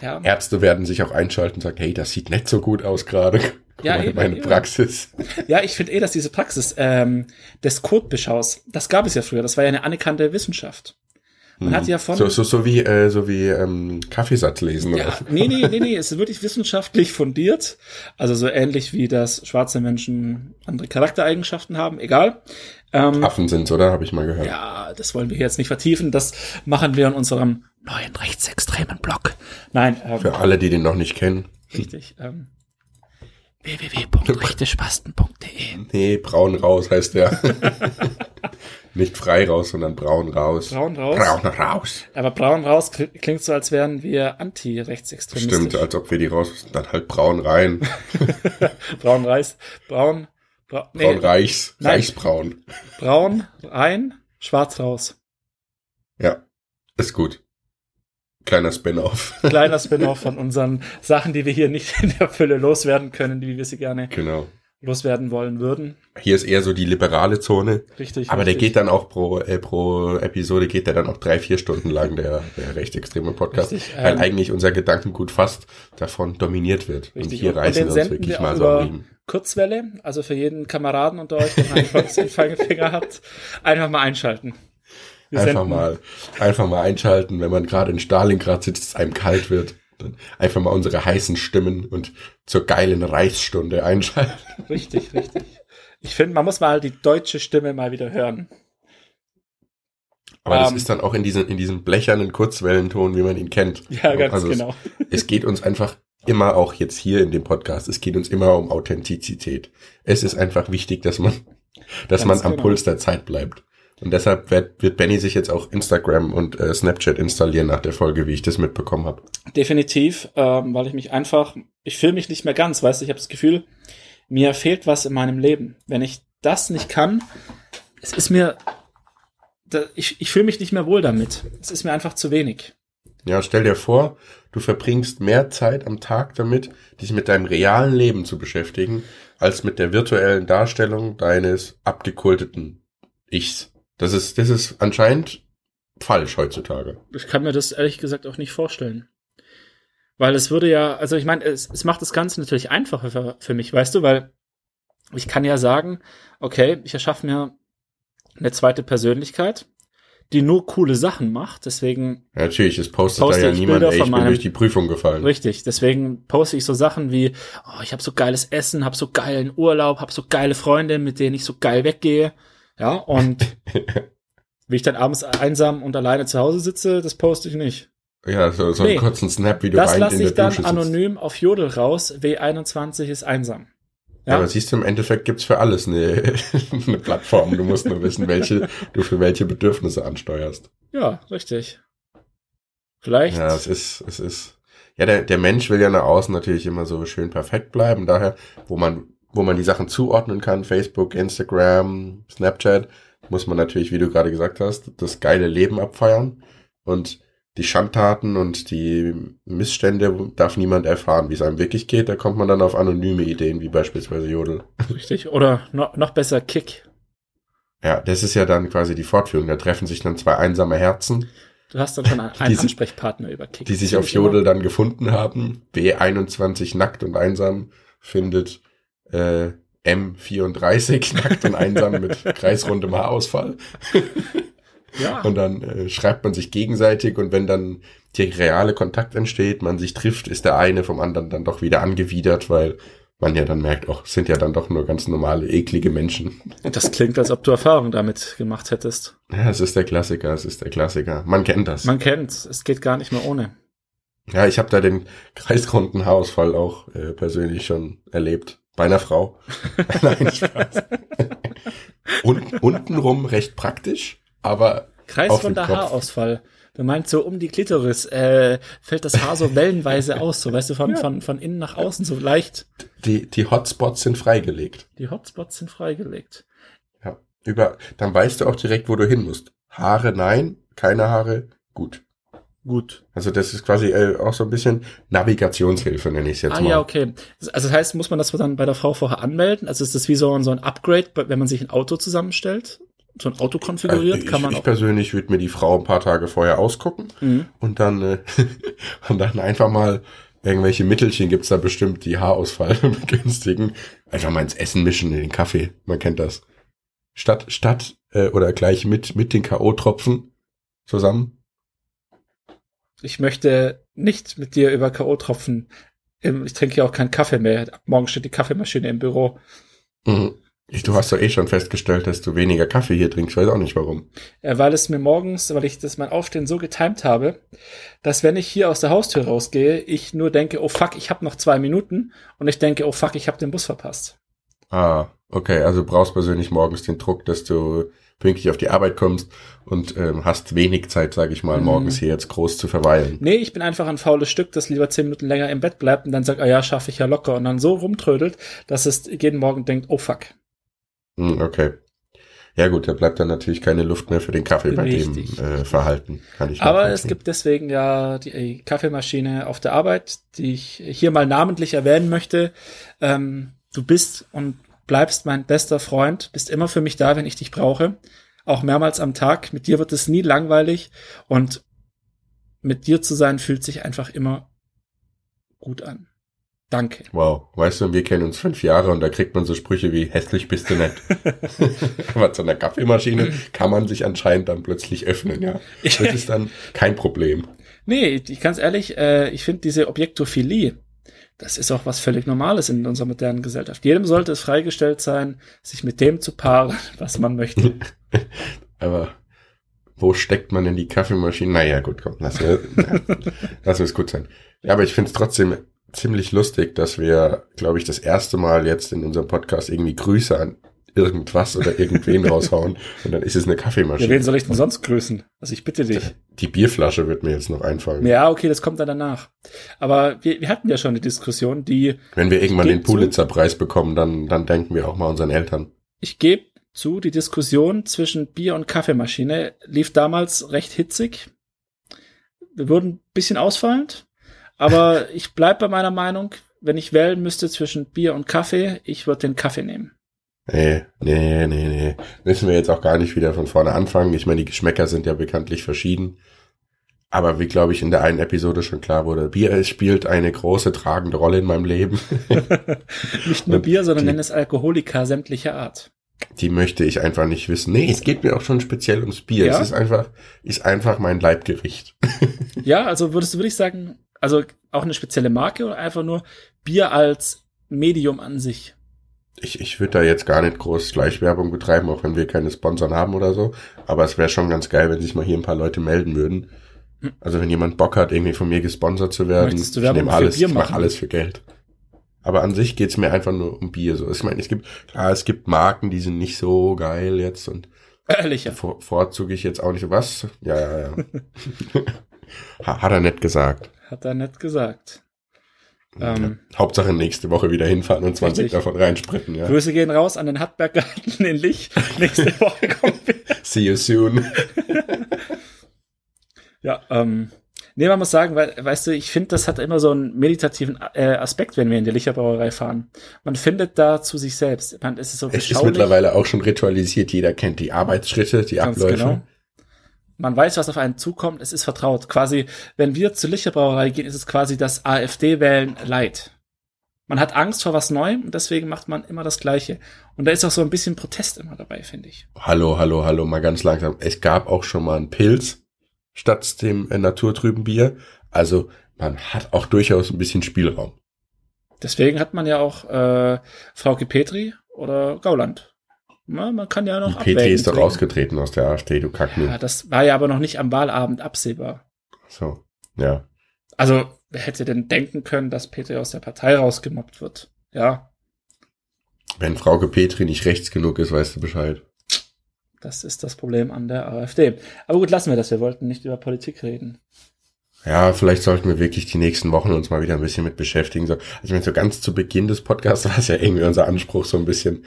Ja, Ärzte werden sich auch einschalten und sagen, hey, das sieht nicht so gut aus gerade. Ja, *laughs* in eben, meine eben. Praxis. ja ich finde eh, dass diese Praxis ähm, des Codebeschaus, das gab es ja früher, das war ja eine anerkannte Wissenschaft. Man hat ja von So, so, so wie, äh, so wie ähm, Kaffeesatz lesen. Ja, Oder? nee, nee, nee, nee, *laughs* es ist wirklich wissenschaftlich fundiert. Also so ähnlich wie das schwarze Menschen andere Charaktereigenschaften haben, egal. Ähm, Affen sind's, oder? Habe ich mal gehört. ja, das wollen wir jetzt nicht vertiefen. Das machen wir in unserem neuen rechtsextremen Blog. Nein, ähm, Für alle, die den noch nicht kennen. richtig. Ähm, www.rechtespasten.de *laughs* Nee, braun raus heißt der. *laughs* nicht frei raus, sondern braun raus. Braun raus. Braun raus. Aber braun raus kl- klingt so, als wären wir anti-rechtsextremistisch. Stimmt, als ob wir die raus, dann halt braun rein. *laughs* Braun Reis, braun, bra nee, Braun reichs, Nein. reichsbraun. braun rein, schwarz raus. Ja, ist gut. Kleiner Spin-off. *laughs* Kleiner Spin-off von unseren Sachen, die wir hier nicht in der Fülle loswerden können, wie wir sie gerne genau. Loswerden wollen würden. Hier ist eher so die liberale Zone. Richtig. Aber der richtig. geht dann auch pro, äh, pro Episode geht der dann auch drei, vier Stunden lang, der, der rechtsextreme Podcast. Richtig, weil ähm, eigentlich unser Gedankengut fast davon dominiert wird. Und Richtig. hier Und reißen wir uns wirklich wir mal so am Riemen. Kurzwelle, also für jeden Kameraden unter euch, der einen Volksinfallfinger hat, einfach mal einschalten. Wir Einfach senden- mal, einfach mal einschalten, wenn man gerade in Stalingrad sitzt, es einem kalt wird. Einfach mal unsere heißen Stimmen und zur geilen Reichsstunde einschalten. Richtig, richtig. Ich finde, man muss mal die deutsche Stimme mal wieder hören. Aber das Ähm. ist dann auch in diesem, in diesem blechernen Kurzwellenton, wie man ihn kennt. Ja, ganz Also es- genau. Es geht uns einfach immer auch jetzt hier in dem Podcast, es geht uns immer um Authentizität. Es ist einfach wichtig, dass man, dass Ganz man am genau. Puls der Zeit bleibt. Und deshalb wird, wird Benny sich jetzt auch Instagram und äh, Snapchat installieren nach der Folge, wie ich das mitbekommen habe. Definitiv, ähm, weil ich mich einfach, ich fühle mich nicht mehr ganz, weißt du, ich habe das Gefühl, mir fehlt was in meinem Leben. Wenn ich das nicht kann, es ist mir, da, ich, ich fühle mich nicht mehr wohl damit. Es ist mir einfach zu wenig. Ja, stell dir vor, du verbringst mehr Zeit am Tag damit, dich mit deinem realen Leben zu beschäftigen, als mit der virtuellen Darstellung deines abgekulteten Ichs. Das ist, das ist anscheinend falsch heutzutage. Ich kann mir das ehrlich gesagt auch nicht vorstellen. Weil es würde ja, also ich meine, es, es macht das Ganze natürlich einfacher für, für mich, weißt du, weil ich kann ja sagen, okay, ich erschaffe mir eine zweite Persönlichkeit, die nur coole Sachen macht, deswegen Ja, natürlich, es postet Poste da ja niemand, ey, ich bin meinem- durch die Prüfung gefallen. Richtig, deswegen poste ich so Sachen wie, oh, ich habe so geiles Essen, habe so geilen Urlaub, habe so geile Freunde, mit denen ich so geil weggehe. Ja, und *laughs* wie ich dann abends einsam und alleine zu Hause sitze, das poste ich nicht. Ja, so, so Nee. einen kurzen Snap, wie du Das lasse ich dann Dusche sitzt. anonym auf Jodel raus. W21 ist einsam. Ja. Ja, aber siehst du, im Endeffekt gibt's für alles eine, *laughs* eine Plattform. Du musst nur wissen, welche du für welche Bedürfnisse ansteuerst. ja richtig. Vielleicht. Ja, es ist, es ist. Ja, der, der Mensch will ja nach außen natürlich immer so schön perfekt bleiben. Daher, wo man, wo man die Sachen zuordnen kann, Facebook, Instagram, Snapchat, muss man natürlich, wie du gerade gesagt hast, das geile Leben abfeiern. Und die Schandtaten und die Missstände darf niemand erfahren, wie es einem wirklich geht. Da kommt man dann auf anonyme Ideen, wie beispielsweise Jodel. richtig. Oder noch, noch besser Kick. Ja, das ist ja dann quasi die Fortführung. Da treffen sich dann zwei einsame Herzen Du hast dann schon einen Die Ansprechpartner über Kick. die sich auf Jodel dann gefunden haben. B21 nackt und einsam findet äh, M34 *laughs* nackt und einsam mit kreisrundem Haarausfall. Ja, Und dann äh, schreibt man sich gegenseitig und wenn dann der reale Kontakt entsteht, man sich trifft, ist der eine vom anderen dann doch wieder angewidert, weil man ja dann merkt, auch sind ja dann doch nur ganz normale, eklige Menschen. das klingt, als ob du Erfahrung damit gemacht hättest. Ja, es ist der Klassiker, es ist der Klassiker. Man kennt das. Man kennt's. Es geht gar nicht mehr ohne. Ja, ich habe da den kreisrunden Haarausfall auch äh, persönlich schon erlebt. Bei einer Frau. *laughs* Nein, Spaß. Und untenrum recht praktisch, aber Kreisrunder Auf den Kopf. Haarausfall. Du meinst so um die Klitoris äh, fällt das Haar so *laughs* wellenweise aus, so weißt du, von, von, von innen nach außen so leicht. die, die Hotspots sind freigelegt. Die Hotspots sind freigelegt. Ja. Über, dann weißt du auch direkt, wo du hin musst. Haare nein, keine Haare, gut. Gut. Also das ist quasi äh, auch so ein bisschen Navigationshilfe, nenne ich es jetzt ah mal. ja, okay. Also das heißt, muss man das dann bei der Frau vorher anmelden? Also ist das wie so ein, so ein Upgrade, wenn man sich ein Auto zusammenstellt? So ein Auto konfiguriert, Also kann ich, man ich auch. persönlich würde mir die Frau ein paar Tage vorher ausgucken Mhm. und dann äh, *laughs* und dann einfach mal irgendwelche Mittelchen gibt's da bestimmt, die Haarausfall *laughs* begünstigen. Einfach mal ins Essen mischen, in den Kaffee. Man kennt das. Statt statt äh, oder gleich mit mit den KO-Tropfen zusammen. Ich möchte nicht mit dir über K.O.-Tropfen. ähm, Ich trinke ja auch keinen Kaffee mehr. Ab morgen steht die Kaffeemaschine im Büro. Mhm. Ich- Du hast doch eh schon festgestellt, dass du weniger Kaffee hier trinkst. Ich weiß auch nicht warum. Äh, weil es mir morgens, weil ich das mein Aufstehen so getimt habe, dass wenn ich hier aus der Haustür rausgehe, ich nur denke, oh fuck, ich habe noch zwei Minuten und ich denke, oh fuck, ich habe den Bus verpasst. Ah, okay. Also du brauchst persönlich morgens den Druck, dass du pünktlich auf die Arbeit kommst und ähm, hast wenig Zeit, sage ich mal, Mhm. morgens hier jetzt groß zu verweilen. Nee, ich bin einfach ein faules Stück, das lieber zehn Minuten länger im Bett bleibt und dann sagt, ah ja, schaffe ich ja locker und dann so rumtrödelt, dass es jeden Morgen denkt, oh fuck. Hm, okay. Ja gut, da bleibt dann natürlich keine Luft mehr für den Kaffee bei Richtig. dem äh, Verhalten. Kann ich Aber es gibt deswegen ja die äh, Kaffeemaschine auf der Arbeit, die ich hier mal namentlich erwähnen möchte. Ähm, du bist und bleibst mein bester Freund, bist immer für mich da, wenn ich dich brauche. Auch mehrmals am Tag. Mit dir wird es nie langweilig und mit dir zu sein fühlt sich einfach immer gut an. Danke. Wow, weißt du, wir kennen uns fünf Jahre und da kriegt man so Sprüche wie hässlich bist du nicht. Aber zu einer Kaffeemaschine kann man sich anscheinend dann plötzlich öffnen, *laughs* ja. Das ist dann kein Problem. Nee, ich ganz ehrlich, äh, ich finde diese Objektophilie, das ist auch was völlig Normales in unserer modernen Gesellschaft. Jedem sollte es freigestellt sein, sich mit dem zu paaren, *laughs* was man möchte. *laughs* Aber wo steckt man denn die Kaffeemaschine? Naja, gut, komm, lass, wir- *laughs* lass es gut sein. Ja, aber ich finde es trotzdem ziemlich lustig, dass wir, glaube ich, das erste Mal jetzt in unserem Podcast irgendwie Grüße an irgendwas oder irgendwen raushauen und dann ist es eine Ja, Kaffeemaschine. wen soll ich denn sonst grüßen? Also ich bitte dich. Die Bierflasche wird mir jetzt noch einfallen. Ja, okay, das kommt dann danach. Aber wir, wir hatten ja schon eine Diskussion, die, Wenn wir irgendwann den Pulitzer-Preis bekommen, dann, dann denken wir auch mal unseren Eltern. ich gebe zu, die Diskussion zwischen Bier und Kaffeemaschine lief damals recht hitzig. Wir wurden ein bisschen ausfallend, aber *laughs* ich bleib bei meiner Meinung, wenn ich wählen müsste zwischen Bier und Kaffee, ich würde den Kaffee nehmen. Nee, nee, nee, nee. Müssen wir jetzt auch gar nicht wieder von vorne anfangen. Ich meine, die Geschmäcker sind ja bekanntlich verschieden. Aber wie, glaube ich, in der einen Episode schon klar wurde, Bier spielt eine große tragende Rolle in meinem Leben. *laughs* Nicht nur Bier, sondern nenn es Alkoholiker sämtlicher Art. Die möchte ich einfach nicht wissen. Nee, es geht mir auch schon speziell ums Bier. Ja? Es ist einfach, ist einfach mein Leibgericht. *laughs* Ja, also würdest du, würde ich sagen, also auch eine spezielle Marke oder einfach nur Bier als Medium an sich? Ich, ich würde da jetzt gar nicht groß Schleichwerbung betreiben, auch wenn wir keine Sponsoren haben oder so. Aber es wäre schon ganz geil, wenn sich mal hier ein paar Leute melden würden. Also wenn jemand Bock hat, irgendwie von mir gesponsert zu werden, ich nehme alles, ich mache alles für Geld. Aber an sich geht's mir einfach nur um Bier. So, ich meine, es gibt klar, es gibt Marken, die sind nicht so geil jetzt und Ehrlicher. vor, vorzuge ich jetzt auch nicht. Was? Ja, ja, ja. *laughs* Ha- Hat er nicht gesagt. Hat er nett gesagt. Ähm, ja. Hauptsache nächste Woche wieder hinfahren und 20 Richtig. davon reinspritten. Ja. Grüße gehen raus an den Hartberggarten in Lich. *laughs* Nächste Woche kommen wir. See you soon. *laughs* Ja, ähm, nee, man muss sagen, weil, weißt du, ich finde, das hat immer so einen meditativen äh, Aspekt, wenn wir in die Licher Brauerei fahren. Man findet da zu sich selbst. Man, es ist so Es ist mittlerweile auch schon ritualisiert. Jeder kennt die Arbeitsschritte, die Ganz Abläufe. genau. Man weiß, was auf einen zukommt, es ist vertraut. Quasi, wenn wir zur Licherbrauerei gehen, ist es quasi das AfD-Wählen Leid. Man hat Angst vor was Neuem und deswegen macht man immer das Gleiche. Und da ist auch so ein bisschen Protest immer dabei, finde ich. Hallo, hallo, hallo, mal ganz langsam. Es gab auch schon mal einen Pilz statt dem äh, naturtrüben Bier. Also man hat auch durchaus ein bisschen Spielraum. Deswegen hat man ja auch äh, Frauke Petri oder Gauland. Na, man kann ja noch Die Petri ist doch rausgetreten aus der AfD, du Kacknu. Ja, das war ja aber noch nicht am Wahlabend absehbar. So, ja. Also, wer hätte denn denken können, dass Petri aus der Partei rausgemobbt wird? Ja. Wenn Frauke Petri nicht rechts genug ist, weißt du Bescheid. Das ist das Problem an der AfD. Aber gut, lassen wir das. Wir wollten nicht über Politik reden. Ja, vielleicht sollten wir wirklich die nächsten Wochen uns mal wieder ein bisschen mit beschäftigen. So, also ich meine, so ganz zu Beginn des Podcasts *laughs* war es ja irgendwie unser Anspruch, so ein bisschen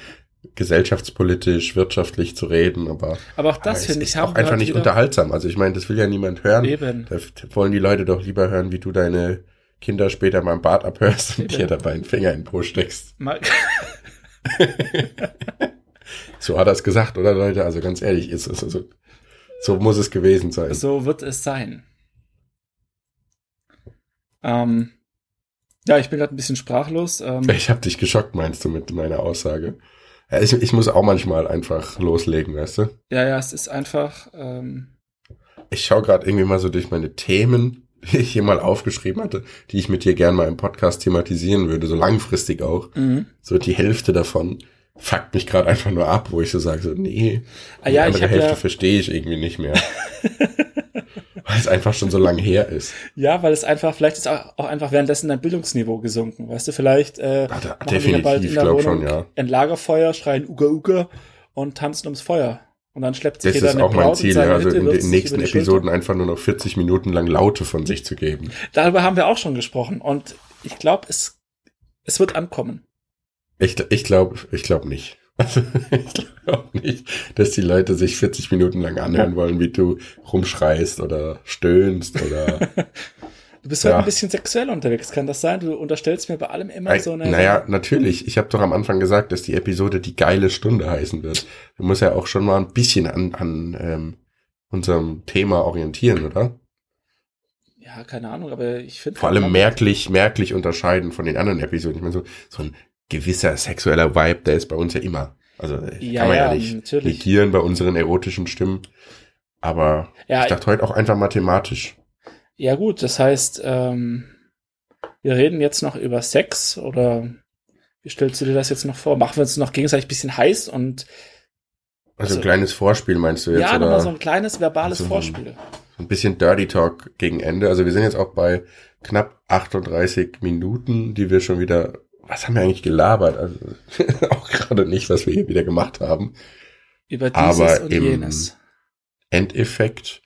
gesellschaftspolitisch, wirtschaftlich zu reden, aber, aber auch das finde ich auch einfach nicht unterhaltsam. Also ich meine, das will ja niemand hören. Eben. Da wollen die Leute doch lieber hören, wie du deine Kinder später mal im Bad abhörst und Eben. dir dabei einen Finger in den Po steckst. Mal *laughs* so hat er es gesagt, oder Leute? Also ganz ehrlich, ist es so, so muss es gewesen sein. So wird es sein. Ähm, ja, ich bin gerade ein bisschen sprachlos. Ähm, ich habe dich geschockt, meinst du, mit meiner Aussage? Ja, ich, ich muss auch manchmal einfach loslegen, weißt du? Ja, ja, es ist einfach. Ähm, ich schaue gerade irgendwie mal so durch meine Themen, *laughs* die ich hier mal aufgeschrieben hatte, die ich mit dir gern mal im Podcast thematisieren würde, so langfristig auch. Mhm. So die Hälfte davon fuckt mich gerade einfach nur ab, wo ich so sage, so, nee, ah, ja, die andere Hälfte ja verstehe ich irgendwie nicht mehr. *laughs* weil es einfach schon so lang her ist. Ja, weil es einfach, vielleicht ist auch, einfach währenddessen dein Bildungsniveau gesunken. Weißt du, vielleicht äh, ah, da, definitiv, bald in der Wohnung schon, ja. ein Lagerfeuer, schreien Uga Uga und tanzen ums Feuer. Und dann schleppt sich das jeder ist auch mein Ziel, ja, also in den nächsten Episoden einfach nur noch 40 Minuten lang Laute von sich zu geben. Darüber haben wir auch schon gesprochen und ich glaube, es, es wird ankommen. Ich, ich glaube ich glaub nicht. Also *laughs* ich glaube nicht, dass die Leute sich 40 Minuten lang anhören wollen, wie du rumschreist oder stöhnst oder. *laughs* Du bist ja. heute ein bisschen sexuell unterwegs, kann das sein? Du unterstellst mir bei allem immer so eine. Naja, natürlich. Ich habe doch am Anfang gesagt, dass die Episode die geile Stunde heißen wird. Du musst ja auch schon mal ein bisschen an, an ähm, unserem Thema orientieren, oder? Ja, keine Ahnung, aber ich finde. Vor allem merklich, merklich unterscheiden von den anderen Episoden. Ich meine, so, so ein gewisser sexueller Vibe, der ist bei uns ja immer. Also ja, kann man ja, ja nicht natürlich. negieren bei unseren erotischen Stimmen. Aber ja, ich dachte heute auch einfach mathematisch. Ja gut, das heißt, ähm, wir reden jetzt noch über Sex oder wie stellst du dir das jetzt noch vor? Machen wir uns noch gegenseitig ein bisschen heiß und also, also ein kleines Vorspiel meinst du jetzt? Ja, nochmal so ein kleines verbales also Vorspiel. So ein bisschen Dirty Talk gegen Ende. Also wir sind jetzt auch bei knapp 38 Minuten, die wir schon wieder was haben wir eigentlich gelabert? Also, *laughs* auch gerade nicht, was wir hier wieder gemacht haben. Über dieses Aber und im jenes. Endeffekt,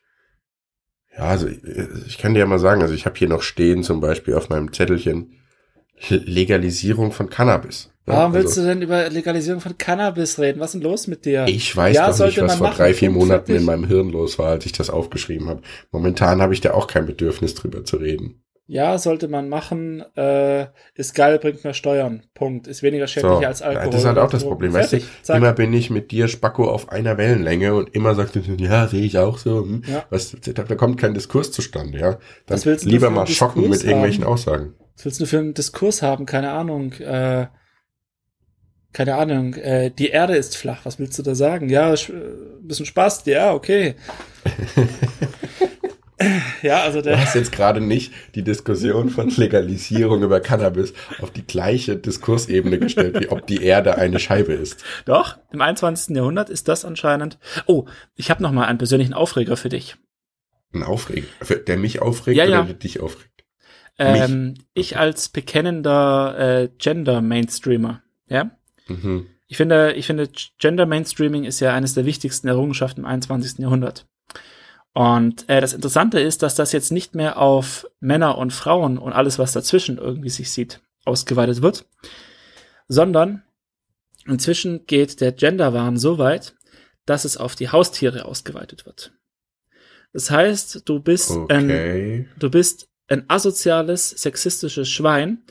ja, also ich kann dir ja mal sagen, also ich habe hier noch stehen zum Beispiel auf meinem Zettelchen Legalisierung von Cannabis. Warum willst also, du denn über Legalisierung von Cannabis reden? Was ist denn los mit dir? Ich weiß ja, doch nicht, was vor drei, vier Monaten in meinem Hirn los war, als ich das aufgeschrieben habe. Momentan habe ich da auch kein Bedürfnis drüber zu reden ja, sollte man machen, äh, ist geil, bringt mehr Steuern. Punkt. Ist weniger schädlich so, als Alkohol. Das ist halt auch das Problem, weißt du? Zack. Immer bin ich mit dir, Spacko, auf einer Wellenlänge und immer sagst du, ja, sehe ich auch so. Hm. Ja. Was, da, da kommt kein Diskurs zustande, ja. Dann lieber mal schocken mit irgendwelchen haben? Aussagen. Was willst du für einen Diskurs haben? Keine Ahnung. Äh, keine Ahnung, äh, die Erde ist flach, was willst du da sagen? Ja, ein äh, bisschen Spaß, ja, okay. *laughs* Ja, also der. Du hast jetzt gerade nicht die Diskussion von Legalisierung über Cannabis auf die gleiche Diskursebene gestellt, wie ob die Erde eine Scheibe ist. Doch, im 21. Jahrhundert ist das anscheinend. Oh, ich habe noch mal einen persönlichen Aufreger für dich. Ein Aufreger, der mich aufregt ja, ja. oder dich aufregt? Ähm, ich als bekennender äh, Gender Mainstreamer, ja. Mhm. Ich finde, ich finde, Gender Mainstreaming ist ja eines der wichtigsten Errungenschaften im 21. Jahrhundert. Und äh, das Interessante ist, dass das jetzt nicht mehr auf Männer und Frauen und alles, was dazwischen irgendwie sich sieht, ausgeweitet wird, sondern inzwischen geht der Genderwahn so weit, dass es auf die Haustiere ausgeweitet wird. Das heißt, du bist okay. ein, du bist ein asoziales, sexistisches Schwein,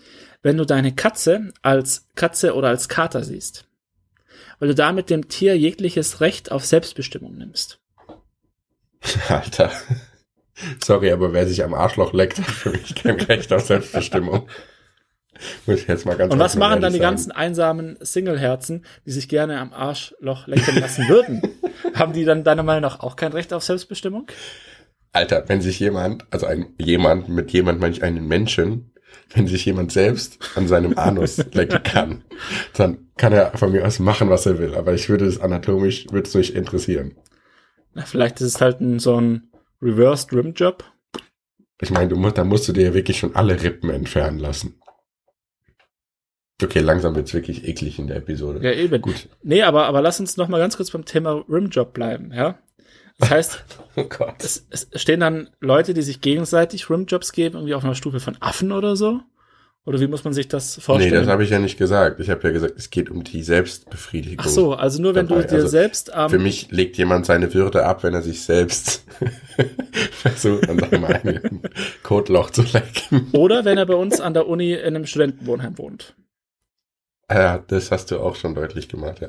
wenn du deine Katze als Katze oder als Kater siehst. Weil du damit dem Tier jegliches Recht auf Selbstbestimmung nimmst. *laughs* Alter. Sorry, aber wer sich am Arschloch leckt, hat *laughs* für mich kein Recht auf Selbstbestimmung. Muss ich jetzt mal ganz Und was machen dann die sagen. ganzen einsamen Single-Herzen, die sich gerne am Arschloch lecken lassen würden? *laughs* Haben die dann deiner Meinung nach auch kein Recht auf Selbstbestimmung? Alter, wenn sich jemand, also ein jemand, mit jemand meine ich einen Menschen, wenn sich jemand selbst an seinem Anus lecken kann, dann kann er von mir aus machen, was er will. Aber ich würde es anatomisch, würde es mich interessieren. Na, vielleicht ist es halt ein, so ein Reversed Rim Job. Ich meine, musst, da musst du dir ja wirklich schon alle Rippen entfernen lassen. Okay, langsam wird's wirklich eklig in der Episode. Ja, eben. Gut. Nee, aber, aber lass uns noch mal ganz kurz beim Thema Rimjob bleiben, ja? Das heißt, *laughs* oh es, es stehen dann Leute, die sich gegenseitig Rimjobs geben, irgendwie auf einer Stufe von Affen oder so? Oder wie muss man sich das vorstellen? Nee, das habe ich ja nicht gesagt. Ich habe ja gesagt, es geht um die Selbstbefriedigung. Ach so, also nur wenn dabei. du dir also selbst ähm, Für mich legt jemand seine Würde ab, wenn er sich selbst *laughs* versucht, an seinem eigenen Kotloch zu lecken. Oder wenn er bei uns an der Uni in einem Studentenwohnheim wohnt. Ja, das hast du auch schon deutlich gemacht, ja.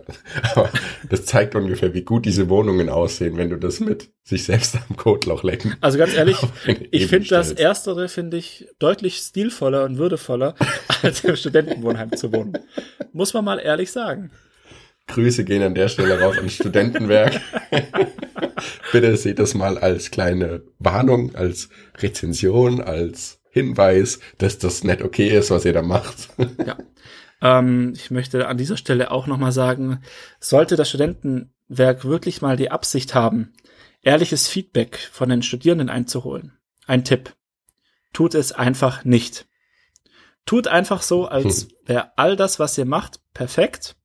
Aber das zeigt ungefähr, wie gut diese Wohnungen aussehen, wenn du das mit sich selbst am Kotloch lecken. Also ganz ehrlich, ich finde das Erstere, finde ich, deutlich stilvoller und würdevoller, *laughs* als im Studentenwohnheim zu wohnen. Muss man mal ehrlich sagen. Grüße gehen an der Stelle raus ans Studentenwerk. *laughs* Bitte seht das mal als kleine Warnung, als Rezension, als Hinweis, dass das nicht okay ist, was ihr da macht. Ja. Ähm, ich möchte an dieser Stelle auch nochmal sagen, sollte das Studentenwerk wirklich mal die Absicht haben, ehrliches Feedback von den Studierenden einzuholen. Ein Tipp. Tut es einfach nicht. Tut einfach so, als hm. wäre all das, was ihr macht, perfekt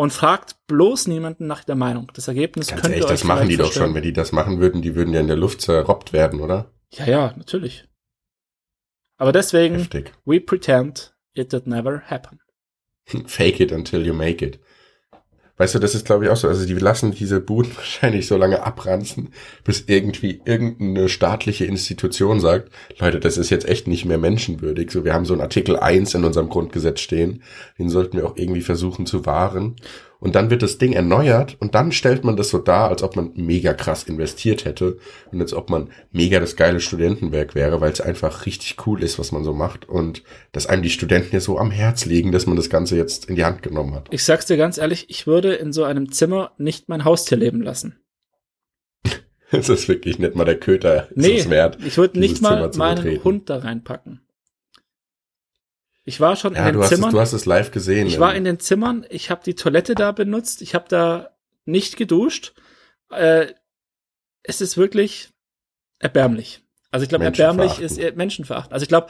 und fragt bloß niemanden nach der Meinung. Das Ergebnis Ganz könnt ehrlich, das machen die doch schon. Wenn die das machen würden, die würden ja in der Luft zerrobbt werden, oder? Ja, ja, natürlich. Aber deswegen, Heftig. we pretend it did never happen. *laughs* Fake it until you make it. Weißt du, das ist glaube ich auch so. Also die lassen diese Buden *laughs* wahrscheinlich so lange abranzen, bis irgendwie irgendeine staatliche Institution sagt, Leute, das ist jetzt echt nicht mehr menschenwürdig. So, wir haben so einen Artikel 1 in unserem Grundgesetz stehen. Den sollten wir auch irgendwie versuchen zu wahren und dann wird das Ding erneuert und dann stellt man das so dar, als ob man mega krass investiert hätte und als ob man mega das geile Studentenwerk wäre, weil es einfach richtig cool ist, was man so macht und dass einem die Studenten ja so am Herz liegen, dass man das Ganze jetzt in die Hand genommen hat. Ich sag's dir ganz ehrlich, ich würde in so einem Zimmer nicht mein Haustier leben lassen. *laughs* das ist wirklich nicht mal der Köter nee, wert. Ich würde nicht mal meinen Hund da reinpacken. Ich war schon ja, in den du Zimmern. Es, du hast es live gesehen. Ich war in den Zimmern. Ich habe die Toilette da benutzt. Ich habe da nicht geduscht. Äh, es ist wirklich erbärmlich. Also ich glaube, erbärmlich ist Menschenverachten. Also ich glaube,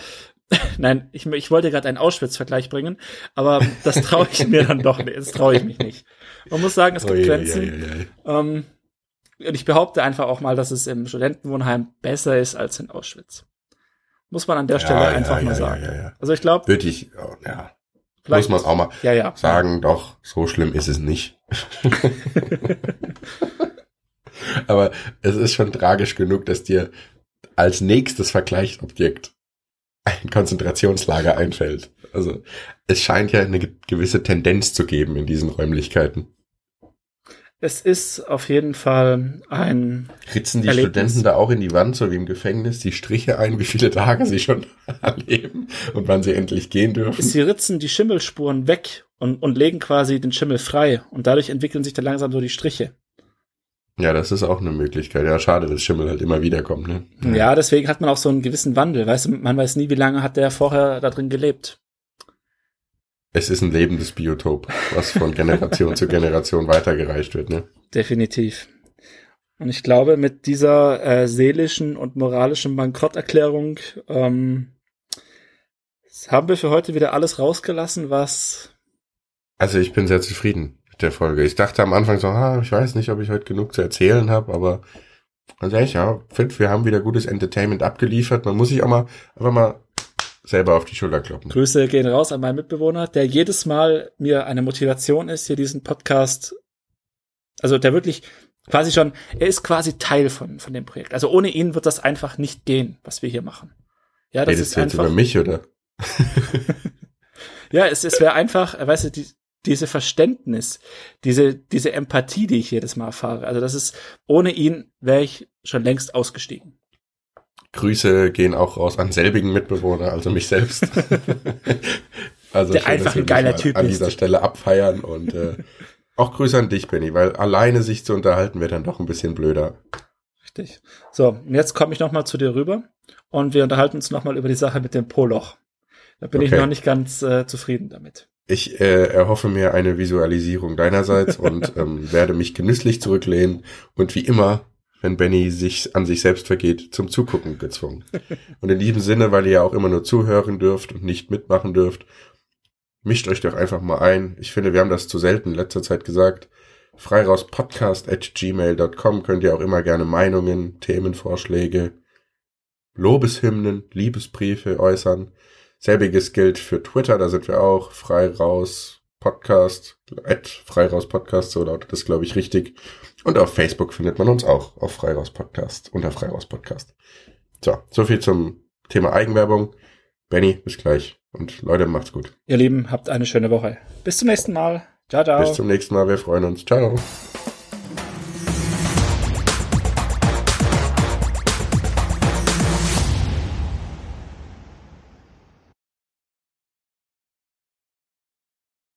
*laughs* nein, ich, ich wollte gerade einen Auschwitz-Vergleich bringen, aber das traue ich mir dann doch nicht. Das traue ich mich nicht. Man muss sagen, es gibt oh, Grenzen. Je, je, je. Ähm, und ich behaupte einfach auch mal, dass es im Studentenwohnheim besser ist als in Auschwitz. Muss man an der Stelle ja, einfach ja, mal ja, sagen. Also ich glaube. Würde ich, oh, ja. Muss man auch mal ja, ja. sagen, doch, so schlimm ist es nicht. *laughs* Aber es ist schon tragisch genug, dass dir als nächstes Vergleichsobjekt ein Konzentrationslager einfällt. Also es scheint ja eine gewisse Tendenz zu geben in diesen Räumlichkeiten. Es ist auf jeden Fall ein. Ritzen die Erlebnis. Studenten da auch in die Wand, so wie im Gefängnis, die Striche ein, wie viele Tage sie schon *laughs* erleben und wann sie endlich gehen dürfen? Sie ritzen die Schimmelspuren weg und, und legen quasi den Schimmel frei und dadurch entwickeln sich dann langsam so die Striche. Ja, das ist auch eine Möglichkeit. Ja, schade, dass Schimmel halt immer wieder kommt, ne? Ja. ja, deswegen hat man auch so einen gewissen Wandel. Weißt du, man weiß nie, wie lange hat der vorher da drin gelebt. Es ist ein lebendes Biotop, was von Generation zu Generation weitergereicht wird, ne? Definitiv. Und ich glaube, mit dieser äh, seelischen und moralischen Bankrotterklärung ähm, haben wir für heute wieder alles rausgelassen, was. Also ich bin sehr zufrieden mit der Folge. Ich dachte am Anfang so, ah, ich weiß nicht, ob ich heute genug zu erzählen habe, aber ganz ehrlich, ja, finde, wir haben wieder gutes Entertainment abgeliefert. Man muss sich auch mal einfach mal selber auf die Schulter kloppen. Grüße gehen raus an meinen Mitbewohner, der jedes Mal mir eine Motivation ist, hier diesen Podcast, also der wirklich quasi schon, er ist quasi Teil von, von dem Projekt. Also ohne ihn wird das einfach nicht gehen, was wir hier machen. Ja, das Redest ist du jetzt einfach, über mich, oder? *laughs* ja, es, es wäre einfach, weißt du, die, diese Verständnis, diese, diese Empathie, die ich jedes Mal erfahre. Also das ist, ohne ihn wäre ich schon längst ausgestiegen. Grüße gehen auch raus an selbigen Mitbewohner, also mich selbst. *laughs* *laughs* also Der schön, einfach ein geiler Typ an dieser Stelle abfeiern und äh, auch Grüße an dich, Benny, weil alleine sich zu unterhalten wäre dann doch ein bisschen blöder. Richtig. So, und jetzt komme ich nochmal zu dir rüber und wir unterhalten uns nochmal über die Sache mit dem Poloch. Da bin okay. ich noch nicht ganz äh, zufrieden damit. Ich äh, erhoffe mir eine Visualisierung deinerseits und *laughs* ähm, werde mich genüsslich zurücklehnen und wie immer, wenn Benny sich an sich selbst vergeht, zum Zugucken gezwungen. Und in diesem Sinne, weil ihr ja auch immer nur zuhören dürft und nicht mitmachen dürft, mischt euch doch einfach mal ein. Ich finde, wir haben das zu selten in letzter Zeit gesagt. Freirauspodcast at gmail.com könnt ihr auch immer gerne Meinungen, Themenvorschläge, Lobeshymnen, Liebesbriefe äußern. Selbiges gilt für Twitter, da sind wir auch. Freiraus Podcast, at Freiraus Podcast, so lautet das, glaube ich, richtig. Und auf Facebook findet man uns auch auf Freiraus Podcast, unter Freiraus Podcast. So, so viel zum Thema Eigenwerbung. Benny, bis gleich. Und Leute, macht's gut. Ihr Lieben, habt eine schöne Woche. Bis zum nächsten Mal. Ciao, ciao. Bis zum nächsten Mal. Wir freuen uns. Ciao.